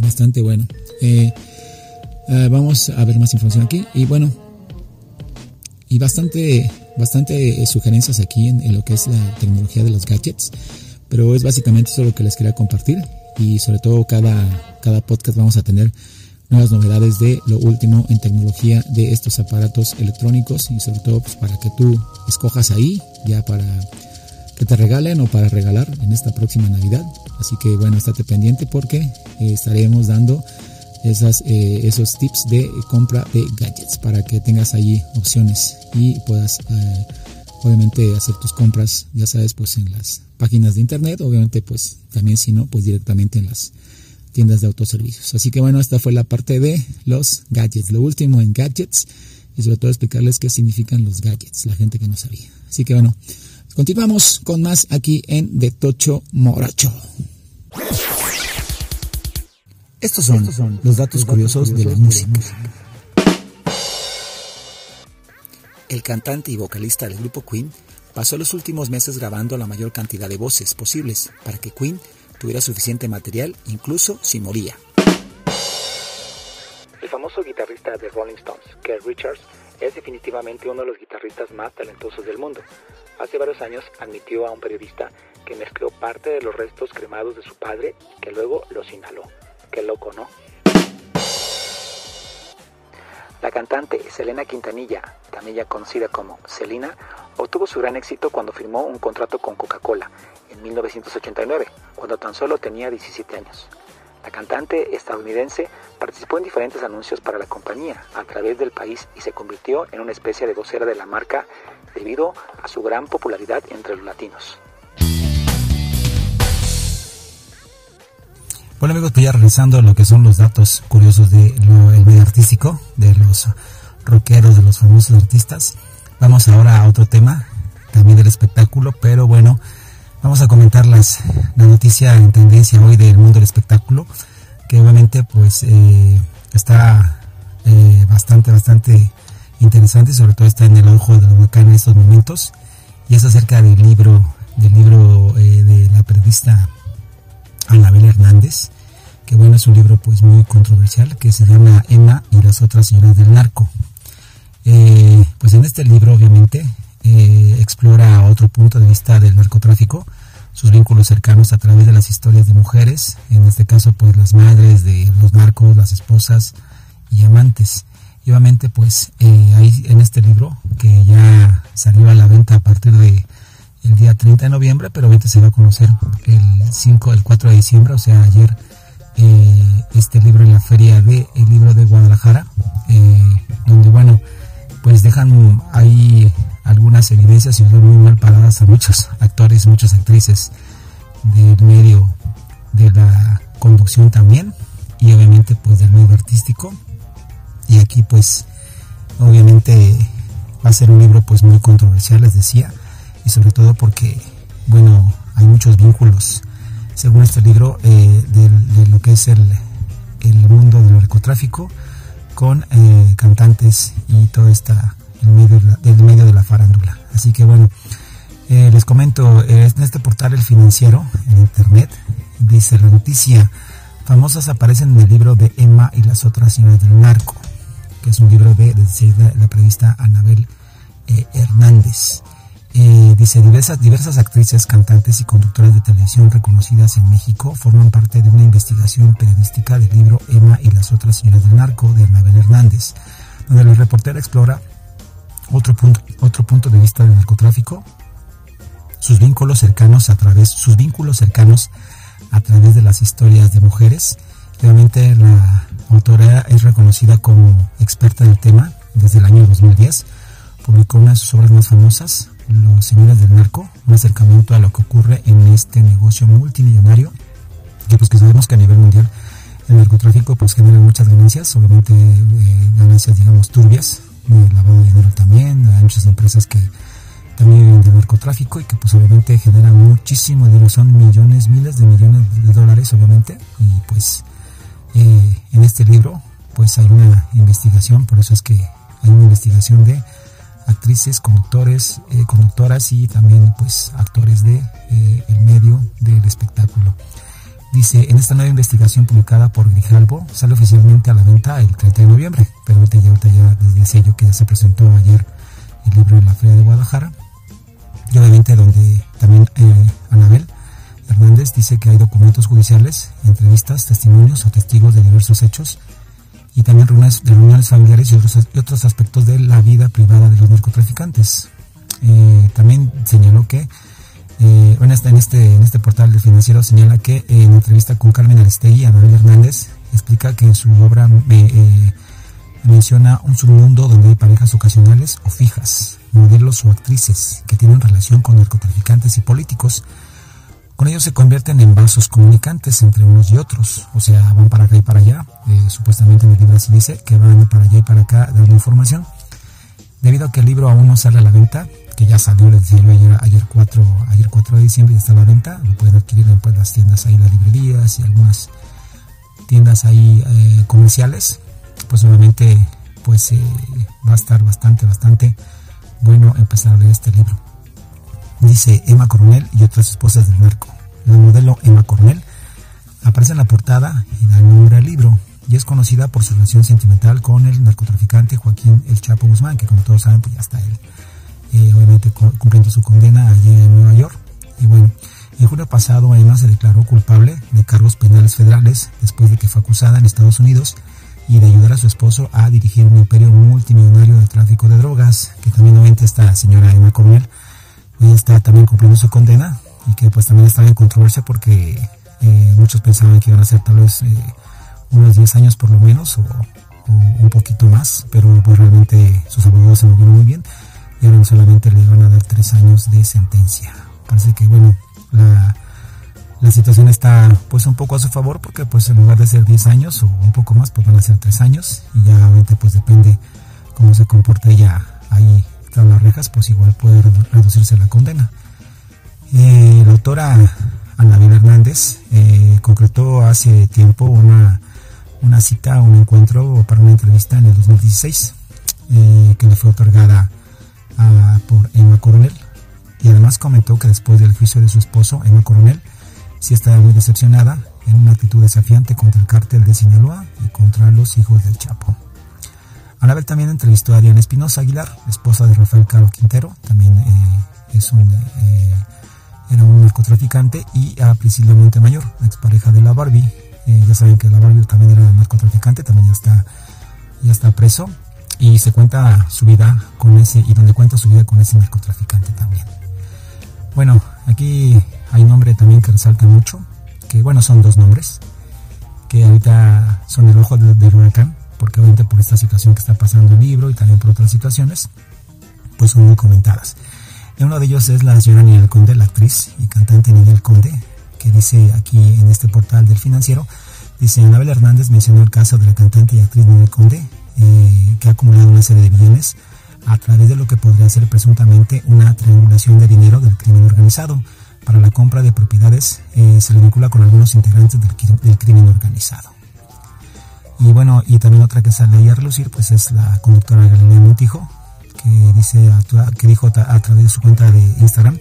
bastante bueno. Eh, vamos a ver más información aquí. Y bueno y bastante bastante sugerencias aquí en, lo que es la tecnología de los gadgets. Pero es básicamente eso lo que les quería compartir. Y sobre todo cada, cada podcast vamos a tener nuevas novedades de lo último en tecnología de estos aparatos electrónicos. Y sobre todo pues, para que tú escojas ahí ya para que te regalen o para regalar en esta próxima Navidad. Así que bueno, estate pendiente porque eh, estaremos dando esas, eh, esos tips de compra de gadgets para que tengas allí opciones y puedas eh, obviamente hacer tus compras, ya sabes, pues en las páginas de internet, obviamente pues también si no, pues directamente en las tiendas de autoservicios. Así que bueno, esta fue la parte de los gadgets, lo último en gadgets y sobre todo explicarles qué significan los gadgets, la gente que no sabía. Así que bueno, continuamos con más aquí en De Tocho Moracho. Estos son, los datos curiosos, de la música. El cantante y vocalista del grupo Queen pasó los últimos meses grabando la mayor cantidad de voces posibles para que Queen tuviera suficiente material incluso si moría. El famoso guitarrista de Rolling Stones, Keith Richards, es definitivamente uno de los guitarristas más talentosos del mundo. Hace varios años admitió a un periodista que mezcló parte de los restos cremados de su padre que luego los inhaló. Qué loco, ¿no? La cantante Selena Quintanilla, también conocida como Selena, obtuvo su gran éxito cuando firmó un contrato con Coca-Cola en 1989, cuando tan solo tenía 17 años. La cantante estadounidense participó en diferentes anuncios para la compañía a través del país y se convirtió en una especie de vocera de la marca debido a su gran popularidad entre los latinos. Bueno amigos, pues ya revisando lo que son los datos curiosos del medio artístico, de los rockeros, de los famosos artistas, vamos ahora a otro tema, también del espectáculo, pero bueno, vamos a comentar las, la noticia en tendencia hoy del mundo del espectáculo, que obviamente pues eh, está eh, bastante, bastante interesante, sobre todo está en el ojo de la huracán en estos momentos, y es acerca del libro, del libro eh, de la periodista Anabel Hernández, que bueno, es un libro pues muy controversial que se llama Emma y las otras señoras del narco. Eh, pues en este libro obviamente eh, explora otro punto de vista del narcotráfico, sus vínculos cercanos a través de las historias de mujeres, en este caso pues las madres de los narcos, las esposas y amantes. Y obviamente pues eh, ahí en este libro que ya salió a la venta a partir de el día 30 de noviembre, pero ahorita se va a conocer el 5, el 4 de diciembre, o sea, ayer, eh, este libro en la feria de el libro de Guadalajara, eh, donde, bueno, pues dejan ahí algunas evidencias y muy mal paradas a muchos actores, muchas actrices del medio de la conducción también, y obviamente pues del medio artístico. Y aquí pues obviamente va a ser un libro pues muy controversial, les decía y sobre todo porque, bueno, hay muchos vínculos, según este libro, eh, de, lo que es el, el, mundo del narcotráfico con eh, cantantes y todo esta el medio, del medio de la farándula. Así que bueno, eh, les comento, en este portal El Financiero, en internet, dice la noticia, famosas aparecen en el libro de Emma y las otras señoras del narco, que es un libro de la periodista Anabel Hernández. Eh, dice, diversas, diversas actrices, cantantes y conductoras de televisión reconocidas en México forman parte de una investigación periodística del libro Emma y las otras señoras del narco de Anabel Hernández, donde la reportera explora otro punto, otro punto de vista del narcotráfico, sus vínculos cercanos a través, sus vínculos cercanos a través de las historias de mujeres. Realmente la autora es reconocida como experta en el tema desde el año 2010. Publicó una de sus obras más famosas, Los Señores del Narco, un acercamiento a lo que ocurre en este negocio multimillonario, que pues que sabemos que a nivel mundial el narcotráfico pues genera muchas ganancias, obviamente eh, ganancias digamos turbias, lavado de dinero también, hay muchas empresas que también de narcotráfico y que pues obviamente generan muchísimo dinero, son millones, miles de millones de dólares obviamente y pues eh, en este libro pues hay una investigación, por eso es que hay una investigación de actrices, conductores, eh, conductoras y también pues actores de eh, el medio del espectáculo. Dice, en esta nueva investigación publicada por Grijalbo, sale oficialmente a la venta el 30 de noviembre, pero ahorita ya, ahorita ya desde decía yo que ya se presentó ayer el libro en la Feria de Guadalajara, y obviamente donde también eh, Anabel Hernández dice que hay documentos judiciales, entrevistas, testimonios o testigos de diversos hechos y también reuniones, reuniones familiares y otros, otros aspectos de la vida privada de los narcotraficantes. Eh, también señaló que eh, en, este, en, este, en este portal del financiero señala que en entrevista con Carmen Aristegui, Anabel Hernández explica que en su obra eh, menciona un submundo donde hay parejas ocasionales o fijas, modelos o actrices que tienen relación con narcotraficantes y políticos con ellos se convierten en vasos comunicantes entre unos y otros, o sea, van para acá y para allá. Eh, supuestamente en el libro así dice que van para allá y para acá dando información. Debido a que el libro aún no sale a la venta, que ya salió, les decía ayer, ayer, 4, ayer 4 de diciembre, ya está a la venta, lo pueden adquirir en pues, las tiendas ahí, las librerías y algunas tiendas ahí eh, comerciales, pues obviamente pues eh, va a estar bastante, bastante bueno empezar a leer este libro dice Emma Coronel y otras esposas del narco. La modelo Emma Coronel aparece en la portada y da nombre al libro y es conocida por su relación sentimental con el narcotraficante Joaquín El Chapo Guzmán, que como todos saben, pues ya está él, eh, obviamente cumpliendo su condena allí en Nueva York. Y bueno, en junio pasado Emma se declaró culpable de cargos penales federales después de que fue acusada en Estados Unidos y de ayudar a su esposo a dirigir un imperio multimillonario de tráfico de drogas, que también obviamente esta señora Emma Coronel está también cumpliendo su condena y que pues también está en controversia porque eh, muchos pensaban que iban a ser tal vez eh, unos 10 años por lo menos o, un poquito más, pero pues realmente sus abogados se movieron muy bien y ahora solamente le van a dar 3 años de sentencia. Parece que bueno, la, la situación está pues un poco a su favor porque pues en lugar de ser 10 años o un poco más pues van a ser 3 años y ya obviamente pues depende cómo se comporta ella ahí tras las rejas, pues igual puede reducirse la condena. Eh, la autora Anabel Hernández eh, concretó hace tiempo una, una cita, un encuentro para una entrevista en el 2016 eh, que le fue otorgada por Emma Coronel y además comentó que después del juicio de su esposo, Emma Coronel, sí estaba muy decepcionada en una actitud desafiante contra el cártel de Sinaloa y contra los hijos del Chapo. Anabel también entrevistó a Diana Espinosa Aguilar, esposa de Rafael Caro Quintero, también eh, es un, eh, era un narcotraficante, y a Priscila Montemayor, expareja de la Barbie. Eh, ya saben que la Barbie también era narcotraficante, también ya está, ya está preso. Y se cuenta su vida con ese, y donde cuenta su vida con ese narcotraficante también. Bueno, aquí hay nombre también que resalta mucho, que bueno, son dos nombres, que ahorita son el ojo del de huracán porque obviamente por esta situación que está pasando el libro y también por otras situaciones, pues son muy comentadas. Uno de ellos es la señora Ninel Conde, la actriz y cantante Ninel Conde, que dice aquí en este portal del financiero, dice, Anabel Hernández mencionó el caso de la cantante y actriz Ninel Conde, eh, que ha acumulado una serie de bienes a través de lo que podría ser presuntamente una triangulación de dinero del crimen organizado. Para la compra de propiedades eh, se le vincula con algunos integrantes del crimen organizado. Y bueno, y también otra que sale a relucir, pues es la conductora Galilea Montijo, que dice, que dijo a través de su cuenta de Instagram,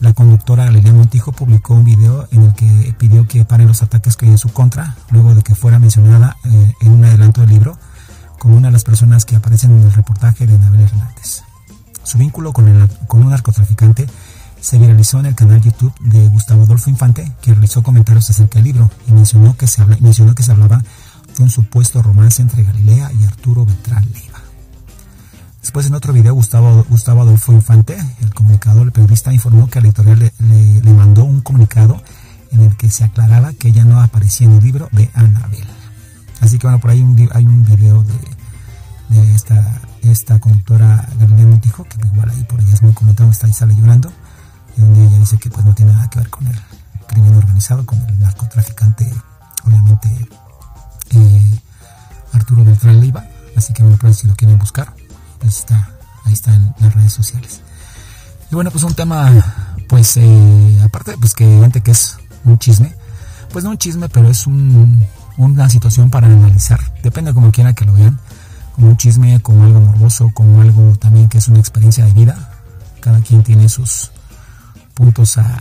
la conductora Galilea Montijo publicó un video en el que pidió que paren los ataques que hay en su contra, luego de que fuera mencionada eh, en un adelanto del libro como una de las personas que aparecen en el reportaje de Anabel Hernández. su vínculo con, el, con un narcotraficante se viralizó en el canal YouTube de Gustavo Adolfo Infante, que realizó comentarios acerca del libro y mencionó que se, habla, mencionó que se hablaba de un supuesto romance entre Galilea y Arturo Beltrán Leiva. Después en otro video Gustavo, Gustavo Adolfo Infante, el comunicador, el periodista, informó que la editorial le, le, le mandó un comunicado en el que se aclaraba que ella no aparecía en el libro de Annabel. Así que bueno, por ahí un, hay un video de, de esta, esta conductora Galilea Montijo, que igual ahí por ella es muy comentado, está ahí sale llorando, y donde ella dice que pues no tiene nada que ver con el crimen organizado, con el narcotraficante, obviamente eh, Arturo Beltrán Leiva. Así que bueno, pues si lo quieren buscar, está, ahí está en las redes sociales. Y bueno, pues un tema, pues eh, aparte, pues que evidente que es un chisme, pues no un chisme, pero es un, una situación para analizar, depende como quiera que lo vean, como un chisme, como algo morboso, como algo también que es una experiencia de vida, cada quien tiene sus puntos a,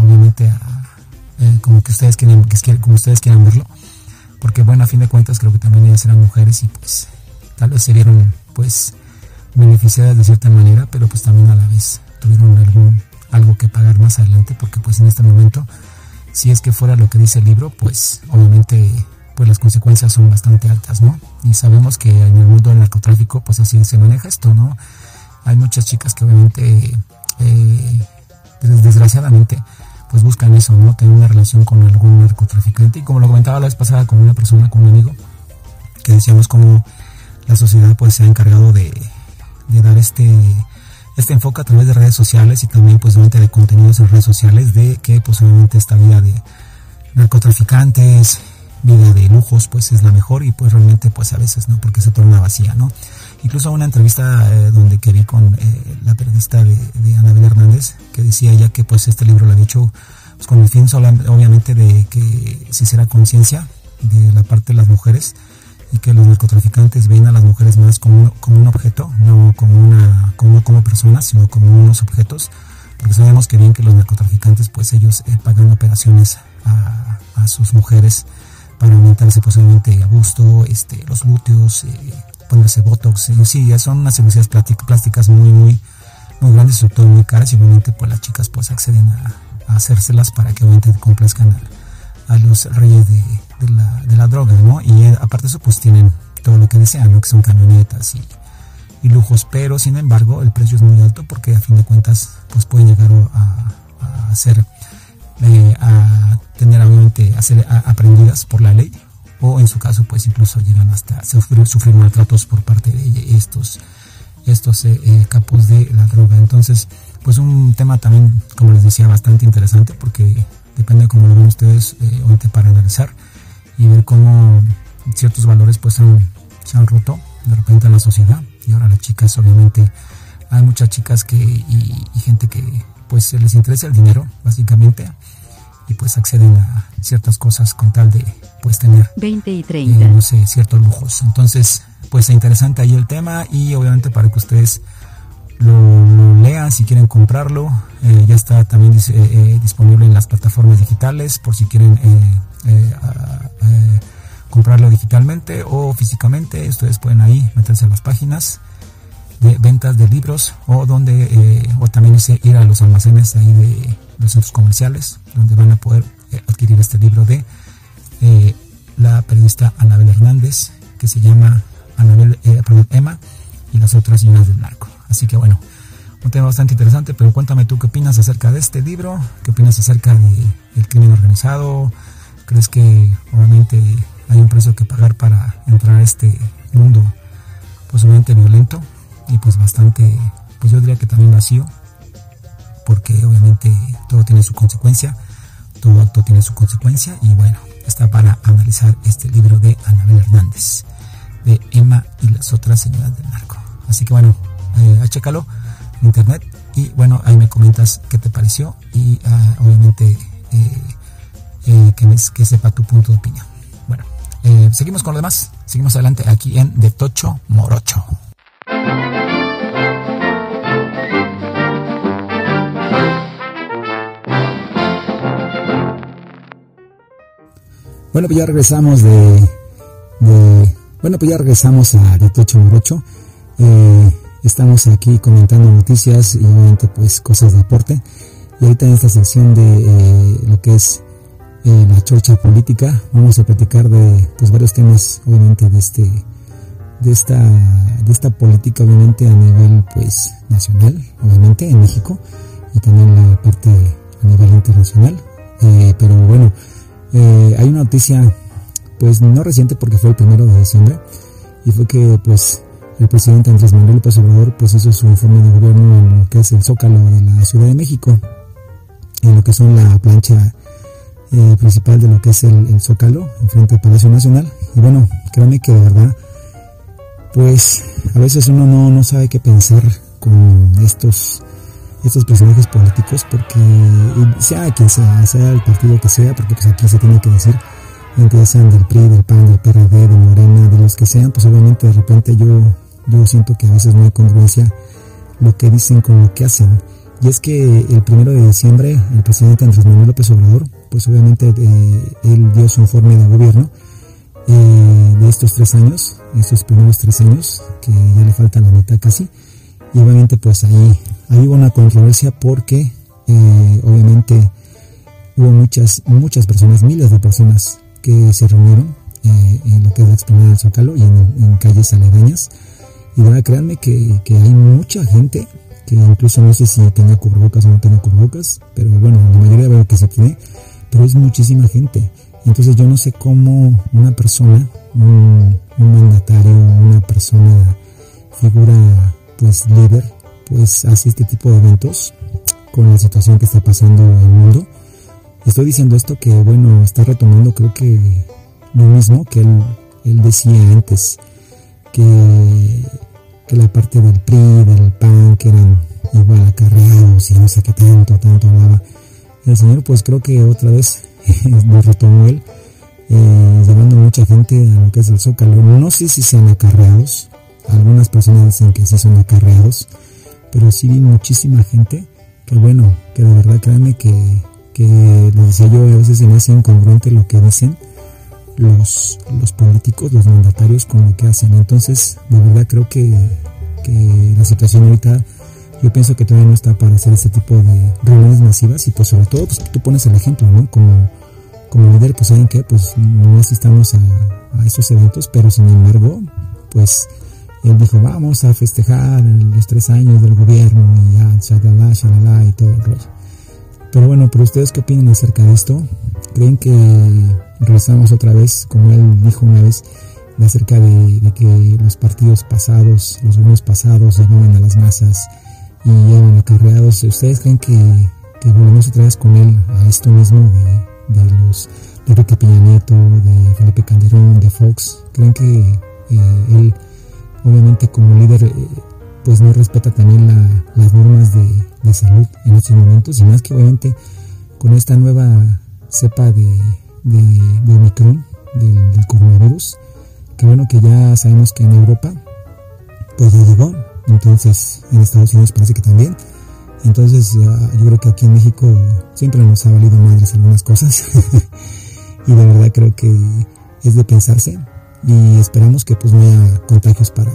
obviamente a, eh, como que ustedes quieren, como ustedes quieran verlo, porque bueno, a fin de cuentas creo que también ellas eran mujeres y pues tal vez se vieron pues beneficiadas de cierta manera, pero pues también a la vez tuvieron algún algo que pagar más adelante, porque pues en este momento si es que fuera lo que dice el libro, pues obviamente pues las consecuencias son bastante altas, ¿no? Y sabemos que en el mundo del narcotráfico pues así se maneja esto, ¿no? Hay muchas chicas que obviamente eh, desgraciadamente pues buscan eso, ¿no? Tener una relación con algún narcotraficante y como lo comentaba la vez pasada con una persona, con un amigo, que decíamos como la sociedad pues se ha encargado de, dar este este enfoque a través de redes sociales y también pues de contenidos en redes sociales de que pues obviamente esta vida de narcotraficantes, vida de lujos pues es la mejor y pues realmente pues a veces no porque se torna vacía, ¿no? Incluso una entrevista eh, donde que vi con eh, la periodista de, de, Anabel Hernández que decía ella que pues este libro lo había hecho pues, con el fin obviamente de que se hiciera conciencia de la parte de las mujeres y que los narcotraficantes ven a las mujeres más como, como un objeto, no como una como, como personas, sino como unos objetos, porque sabemos que bien que los narcotraficantes, pues ellos eh, pagan operaciones a, a, sus mujeres para aumentarse posiblemente a gusto, este, los glúteos, eh, ponerse botox, eh, sí, son unas cirugías plásticas muy, muy, muy grandes, sobre todo muy caras, y obviamente pues las chicas pues acceden a, a hacérselas para que obviamente complazcan a, los reyes de, de la, de la droga, ¿no? Y eh, aparte de eso, pues tienen todo lo que desean, ¿no? Que son camionetas y, y, lujos, pero sin embargo el precio es muy alto porque a fin de cuentas, pues pueden llegar a, a ser, eh, a tener obviamente, a ser aprendidas por la ley, o en su caso, pues incluso llegan hasta sufrir, sufrir maltratos por parte de estos, estos eh, eh, capos de la droga. Entonces, pues un tema también, como les decía, bastante interesante porque depende de cómo lo ven ustedes, eh, para analizar y ver cómo ciertos valores pues han, se han roto de repente en la sociedad y ahora las chicas obviamente hay muchas chicas que y, y gente que pues les interesa el dinero básicamente y pues acceden a ciertas cosas con tal de pues tener 20 y 30. Eh, no sé, ciertos lujos. Entonces, pues interesante ahí el tema y obviamente para que ustedes lo, lo lean si quieren comprarlo. Eh, ya está también eh, eh, disponible en las plataformas digitales por si quieren comprarlo digitalmente o físicamente. Ustedes pueden ahí meterse a las páginas de ventas de libros o donde o también ir a los almacenes ahí de los centros comerciales donde van a poder adquirir este libro de la periodista Anabel Hernández que se llama Anabel, perdón, Emma y las otras señoras del narco. Así que bueno, un tema bastante interesante, pero cuéntame tú qué opinas acerca de este libro, qué opinas acerca del de crimen organizado, crees que obviamente hay un precio que pagar para entrar a este mundo pues obviamente violento y pues bastante, pues yo diría que también vacío, porque obviamente todo tiene su consecuencia, todo acto tiene su consecuencia y bueno, está para analizar este libro de Anabel Hernández, de Emma y las otras señoras del narco. Así que bueno, eh, chécalo en internet y bueno, ahí me comentas qué te pareció y uh, obviamente eh, eh, que, que, sepa tu punto de opinión. Bueno, eh, seguimos con lo demás, seguimos adelante aquí en De Tocho Morocho. Bueno, pues ya regresamos de, bueno, pues ya regresamos a De Tocho Morocho. Eh, estamos aquí comentando noticias y obviamente pues cosas de deporte. Y ahorita en esta sección de eh, lo que es eh, la chorcha política, vamos a platicar de pues varios temas obviamente de este de esta de esta política obviamente a nivel pues nacional, obviamente en México y también la parte a nivel internacional. Eh, pero bueno, hay una noticia pues no reciente porque fue el primero de diciembre y fue que pues el presidente Andrés Manuel López Obrador pues hizo su informe de gobierno en lo que es el Zócalo de la Ciudad de México, en lo que son la plancha eh, principal de lo que es el, Zócalo, enfrente del Palacio Nacional. Y bueno, créanme que de verdad, pues a veces uno no, no sabe qué pensar con estos estos personajes políticos porque sea quien sea, sea el partido que sea, porque pues aquí se tiene que decir ya sean del PRI, del PAN, del PRD, de Morena, de los que sean, pues obviamente de repente yo, yo siento que a veces no hay congruencia lo que dicen con lo que hacen. Y es que el primero de diciembre el presidente Andrés Manuel López Obrador, pues obviamente eh, él dio su informe de gobierno eh, de estos tres años, estos primeros tres años, que ya le falta la mitad casi, y obviamente pues ahí, ahí hubo una controversia porque eh, obviamente hubo muchas, muchas personas, miles de personas que se reunieron eh, en lo que es la explanada del Zócalo y en, calles aledañas. Y de verdad, créanme que, hay mucha gente que incluso no sé si tenga cubrebocas o no tenga cubrebocas, pero bueno, la mayoría veo que sí tiene, pero es muchísima gente. Entonces yo no sé cómo una persona, un, mandatario, una persona, figura pues líder, pues hace este tipo de eventos con la situación que está pasando en el mundo Estoy diciendo esto que, bueno, está retomando creo que lo mismo que él, decía antes, que, que la parte del PRI, del PAN, que eran igual acarreados y no sé qué tanto, tanto hablaba. El Señor pues creo que otra vez lo retomó él, eh, llevando mucha gente a lo que es el Zócalo. No sé si sean acarreados, algunas personas dicen que sí son acarreados, pero sí vi muchísima gente que bueno, que de verdad créanme que que les decía yo, a veces se me hace incongruente lo que dicen los, los políticos, los mandatarios con lo que hacen. Entonces, de verdad creo que, que la situación ahorita, yo pienso que todavía no está para hacer este tipo de reuniones masivas y pues sobre todo pues, tú pones el ejemplo, ¿no? Como, como líder, pues saben que pues no asistamos a, a esos eventos, pero sin embargo, pues él dijo, vamos a festejar los tres años del gobierno y ya, shalala, shalala y todo el rollo. Pero bueno, pero ustedes qué opinan acerca de esto? ¿Creen que regresamos otra vez, como él dijo una vez, acerca de, que los partidos pasados, los gobiernos pasados llevaban a las masas y llevan acarreados? ¿Ustedes creen que, que volvemos otra vez con él a esto mismo de, los de Enrique Peña Nieto, de Felipe Calderón, de Fox? ¿Creen que eh, él, obviamente como líder, eh, pues no respeta también las normas de, salud en estos momentos y más que obviamente con esta nueva cepa de, de, Omicron, del, coronavirus, que bueno que ya sabemos que en Europa pues ya llegó, entonces en Estados Unidos parece que también, entonces yo creo que aquí en México siempre nos ha valido madres algunas cosas. Y de verdad creo que es de pensarse y esperamos que pues no haya contagios para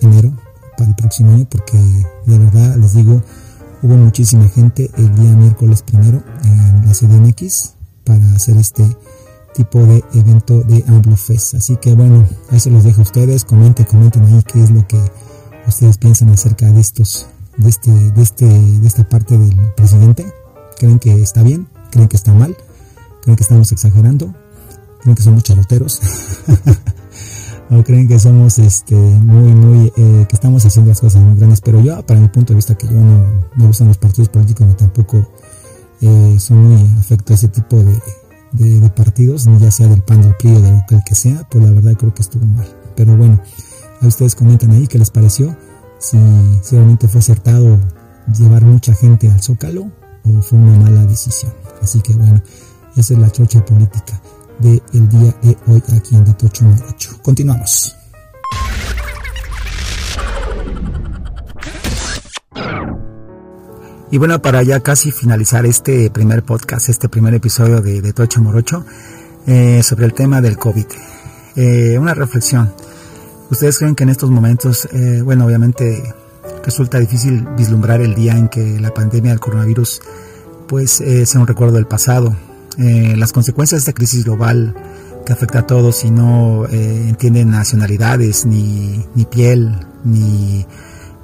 enero para el próximo año porque de verdad les digo hubo muchísima gente el día miércoles primero en la CDMX para hacer este tipo de evento de AmblioFest así que bueno se los dejo a ustedes. Comenten comenten ahí qué es lo que ustedes piensan acerca de estos de este de este de esta parte del presidente. Creen que está bien creen que está mal creen que estamos exagerando creen que somos chaloteros no creen que somos este muy muy eh, que estamos haciendo las cosas muy grandes pero yo para mi punto de vista que yo no me gustan los partidos políticos ni tampoco eh, soy muy afecto a ese tipo de, de, partidos ni ya sea del PAN del PRI o de lo que, sea pues la verdad creo que estuvo mal. Pero bueno a ustedes comentan ahí qué les pareció si, si realmente fue acertado llevar mucha gente al Zócalo o fue una mala decisión. Así que bueno esa es la trocha política del el día de hoy aquí en De Morocho. Continuamos. Y bueno, para ya casi finalizar este primer podcast, este primer episodio de, de Tocho Morocho, eh, sobre el tema del COVID. Eh, una reflexión. ¿Ustedes creen que en estos momentos, eh, bueno, obviamente resulta difícil vislumbrar el día en que la pandemia del coronavirus pues eh, sea un recuerdo del pasado. Eh, las consecuencias de esta crisis global que afecta a todos y no eh, entienden nacionalidades, ni, ni piel, ni,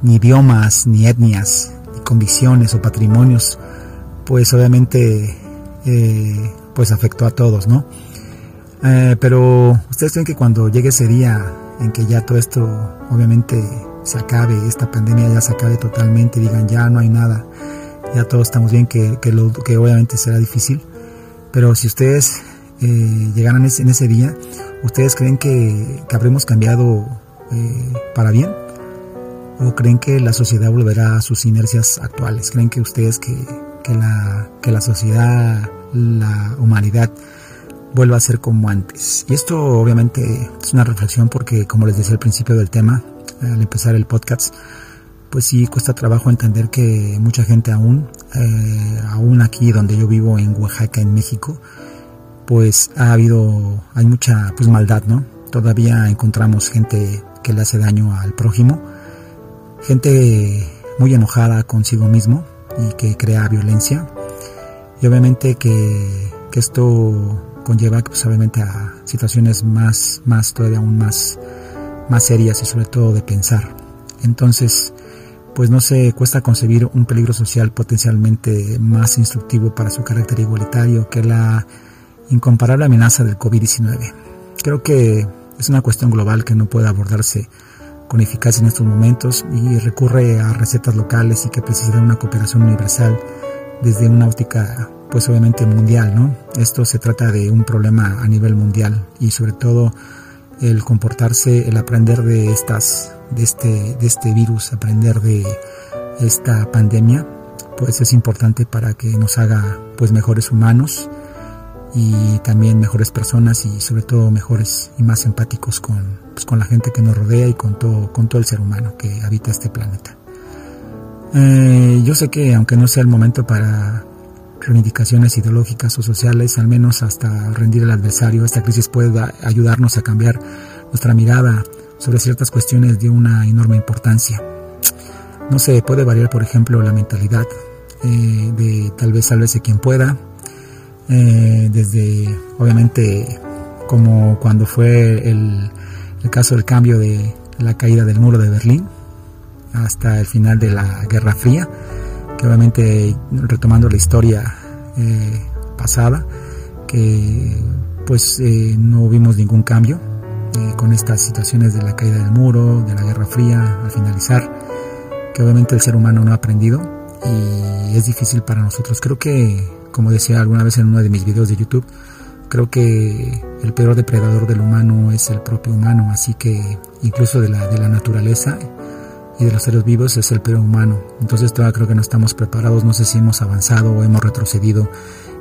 ni biomas, ni etnias, ni convicciones o patrimonios, pues obviamente eh, pues afectó a todos, ¿no? Eh, pero ustedes creen que cuando llegue ese día en que ya todo esto obviamente se acabe, esta pandemia ya se acabe totalmente, digan ya no hay nada, ya todos estamos bien, que, que, lo, que obviamente será difícil, pero si ustedes eh, llegaran en ese día, ¿ustedes creen que, que habremos cambiado eh, para bien? ¿O creen que la sociedad volverá a sus inercias actuales? ¿Creen que ustedes que, que, la, que la sociedad, la humanidad vuelva a ser como antes? Y esto obviamente es una reflexión porque, como les decía al principio del tema, al empezar el podcast, pues sí cuesta trabajo entender que mucha gente aún, eh, aún aquí donde yo vivo en Oaxaca, en México, pues ha habido, hay mucha pues maldad, ¿no? Todavía encontramos gente que le hace daño al prójimo, gente muy enojada consigo mismo y que crea violencia. Y obviamente que, que esto conlleva pues obviamente a situaciones más, más todavía aún más, más serias y sobre todo de pensar. Entonces, pues no se cuesta concebir un peligro social potencialmente más instructivo para su carácter igualitario que la incomparable amenaza del COVID-19. Creo que es una cuestión global que no puede abordarse con eficacia en estos momentos y recurre a recetas locales y que necesitan una cooperación universal desde una óptica pues obviamente mundial, ¿no? Esto se trata de un problema a nivel mundial y sobre todo el comportarse, el aprender de estas de este de este virus, aprender de esta pandemia, pues es importante para que nos haga pues mejores humanos y también mejores personas y sobre todo mejores y más empáticos con, pues, con la gente que nos rodea y con todo, con todo el ser humano que habita este planeta. Eh, yo sé que aunque no sea el momento para reivindicaciones ideológicas o sociales, al menos hasta rendir el adversario, esta crisis puede ayudarnos a cambiar nuestra mirada sobre ciertas cuestiones de una enorme importancia. No se puede variar, por ejemplo, la mentalidad eh, de tal vez sálvese quien pueda, eh, desde obviamente como cuando fue el, caso del cambio de la caída del muro de Berlín hasta el final de la Guerra Fría, que obviamente retomando la historia eh, pasada, que pues no vimos ningún cambio eh, con estas situaciones de la caída del muro, de la Guerra Fría al finalizar, que obviamente el ser humano no ha aprendido y es difícil para nosotros. Creo que como decía alguna vez en uno de mis videos de YouTube, creo que el peor depredador del humano es el propio humano, así que incluso de la, de la naturaleza y de los seres vivos es el peor humano. Entonces todavía creo que no estamos preparados, no sé si hemos avanzado o hemos retrocedido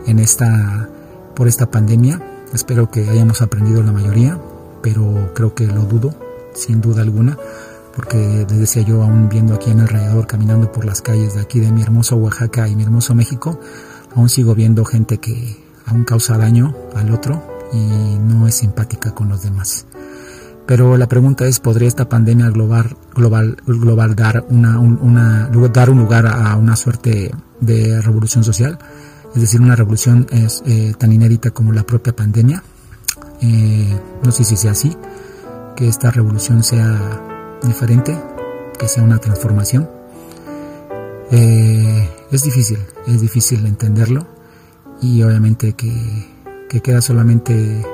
en esta, por esta pandemia. Espero que hayamos aprendido la mayoría, pero creo que lo dudo, sin duda alguna, porque les decía yo, aún viendo aquí en el rayador, caminando por las calles de aquí de mi hermoso Oaxaca y mi hermoso México, aún sigo viendo gente que aún causa daño al otro y no es simpática con los demás. Pero la pregunta es, ¿podría esta pandemia global, global, global dar, una, un lugar a una suerte de revolución social? Es decir, una revolución es, eh, tan inédita como la propia pandemia. Eh, no sé si sea así, que esta revolución sea diferente, que sea una transformación. Eh, es difícil, es difícil entenderlo y obviamente que, que queda solamente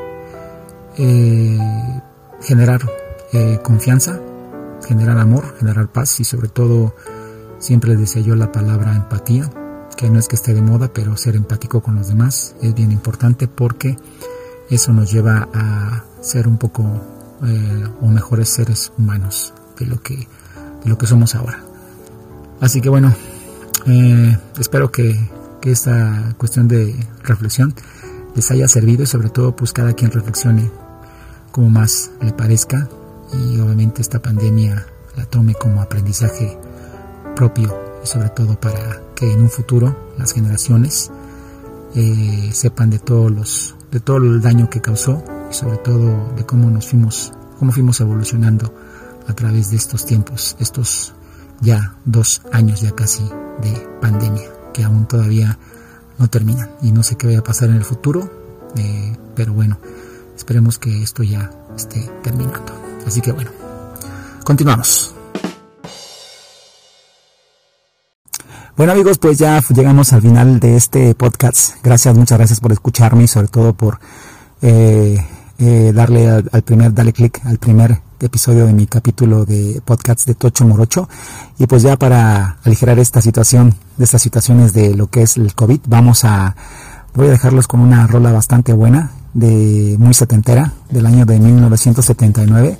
eh, generar eh, confianza, generar amor, generar paz y sobre todo siempre decía yo la palabra empatía, que no es que esté de moda, pero ser empático con los demás es bien importante porque eso nos lleva a ser un poco eh, o mejores seres humanos de lo que, de lo que somos ahora. Así que bueno, eh, espero que, que, esta cuestión de reflexión les haya servido y sobre todo pues cada quien reflexione como más le parezca y obviamente esta pandemia la tome como aprendizaje propio y sobre todo para que en un futuro las generaciones eh, sepan de todos los de todo el daño que causó y sobre todo de cómo nos fuimos cómo fuimos evolucionando a través de estos tiempos estos ya dos años ya casi de pandemia que aún todavía no terminan y no sé qué vaya a pasar en el futuro, eh, pero bueno, esperemos que esto ya esté terminando. Así que bueno, continuamos. Bueno amigos, pues ya llegamos al final de este podcast. Gracias, muchas gracias por escucharme y sobre todo por eh, eh, darle al, primer, darle clic al primer episodio de mi capítulo de podcast de Tocho Morocho. Y pues ya para aligerar esta situación, de estas situaciones de lo que es el COVID, vamos a, voy a dejarlos con una rola bastante buena, de muy setentera, del año de 1979,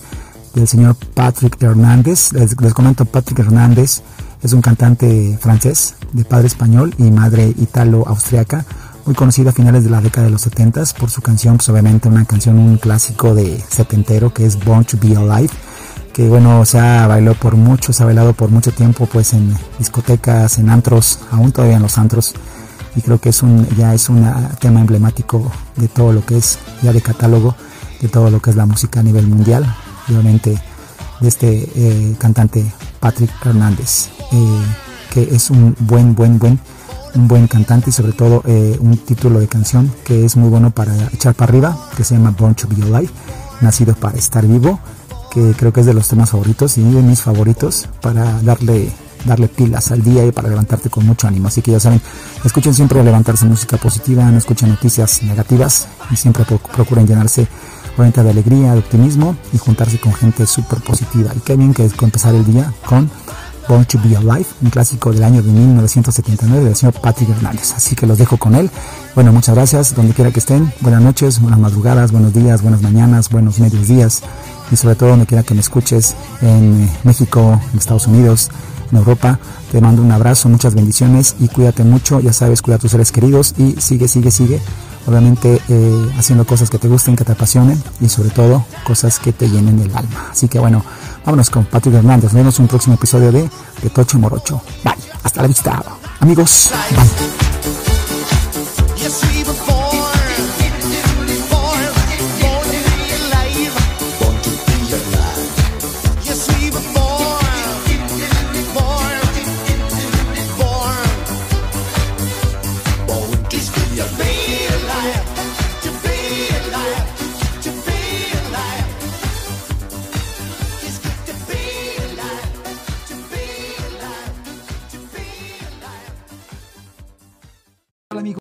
del señor Patrick Hernández. Les, les comento, Patrick Hernández es un cantante francés de padre español y madre italo-austriaca, muy conocido a finales de la década de los 70 por su canción, pues obviamente una canción, un clásico de setentero que es Born to Be Alive, que bueno, se ha bailado por mucho, se ha bailado por mucho tiempo pues en discotecas, en antros, aún todavía en los antros, y creo que es un, ya es un tema emblemático de todo lo que es, ya de catálogo, de todo lo que es la música a nivel mundial, obviamente de este eh, cantante Patrick Hernández, que es un buen, buen, buen, un buen cantante y sobre todo eh, un título de canción que es muy bueno para echar para arriba, que se llama Born to Be Alive, nacido para estar vivo, que creo que es de los temas favoritos y de mis favoritos para darle darle pilas al día y para levantarte con mucho ánimo. Así que ya saben, escuchen siempre levantarse música positiva, no escuchen noticias negativas y siempre procuren llenarse cuenta de alegría, de optimismo y juntarse con gente súper positiva. Y qué bien que es empezar el día con Born to Be Alive, un clásico del año de 1979 del señor Patrick Hernández. Así que los dejo con él. Bueno, muchas gracias, donde quiera que estén. Buenas noches, buenas madrugadas, buenos días, buenas mañanas, buenos medios días. Y sobre todo donde quiera que me escuches, en México, en Estados Unidos, en Europa. Te mando un abrazo, muchas bendiciones y cuídate mucho. Ya sabes, cuida a tus seres queridos y sigue, sigue, sigue obviamente eh, haciendo cosas que te gusten, que te apasionen y sobre todo cosas que te llenen el alma. Así que bueno, vámonos con Patrick Hernández. Nos vemos en un próximo episodio de, de Tocho Morocho. Bye, hasta la vista. Amigos, bye.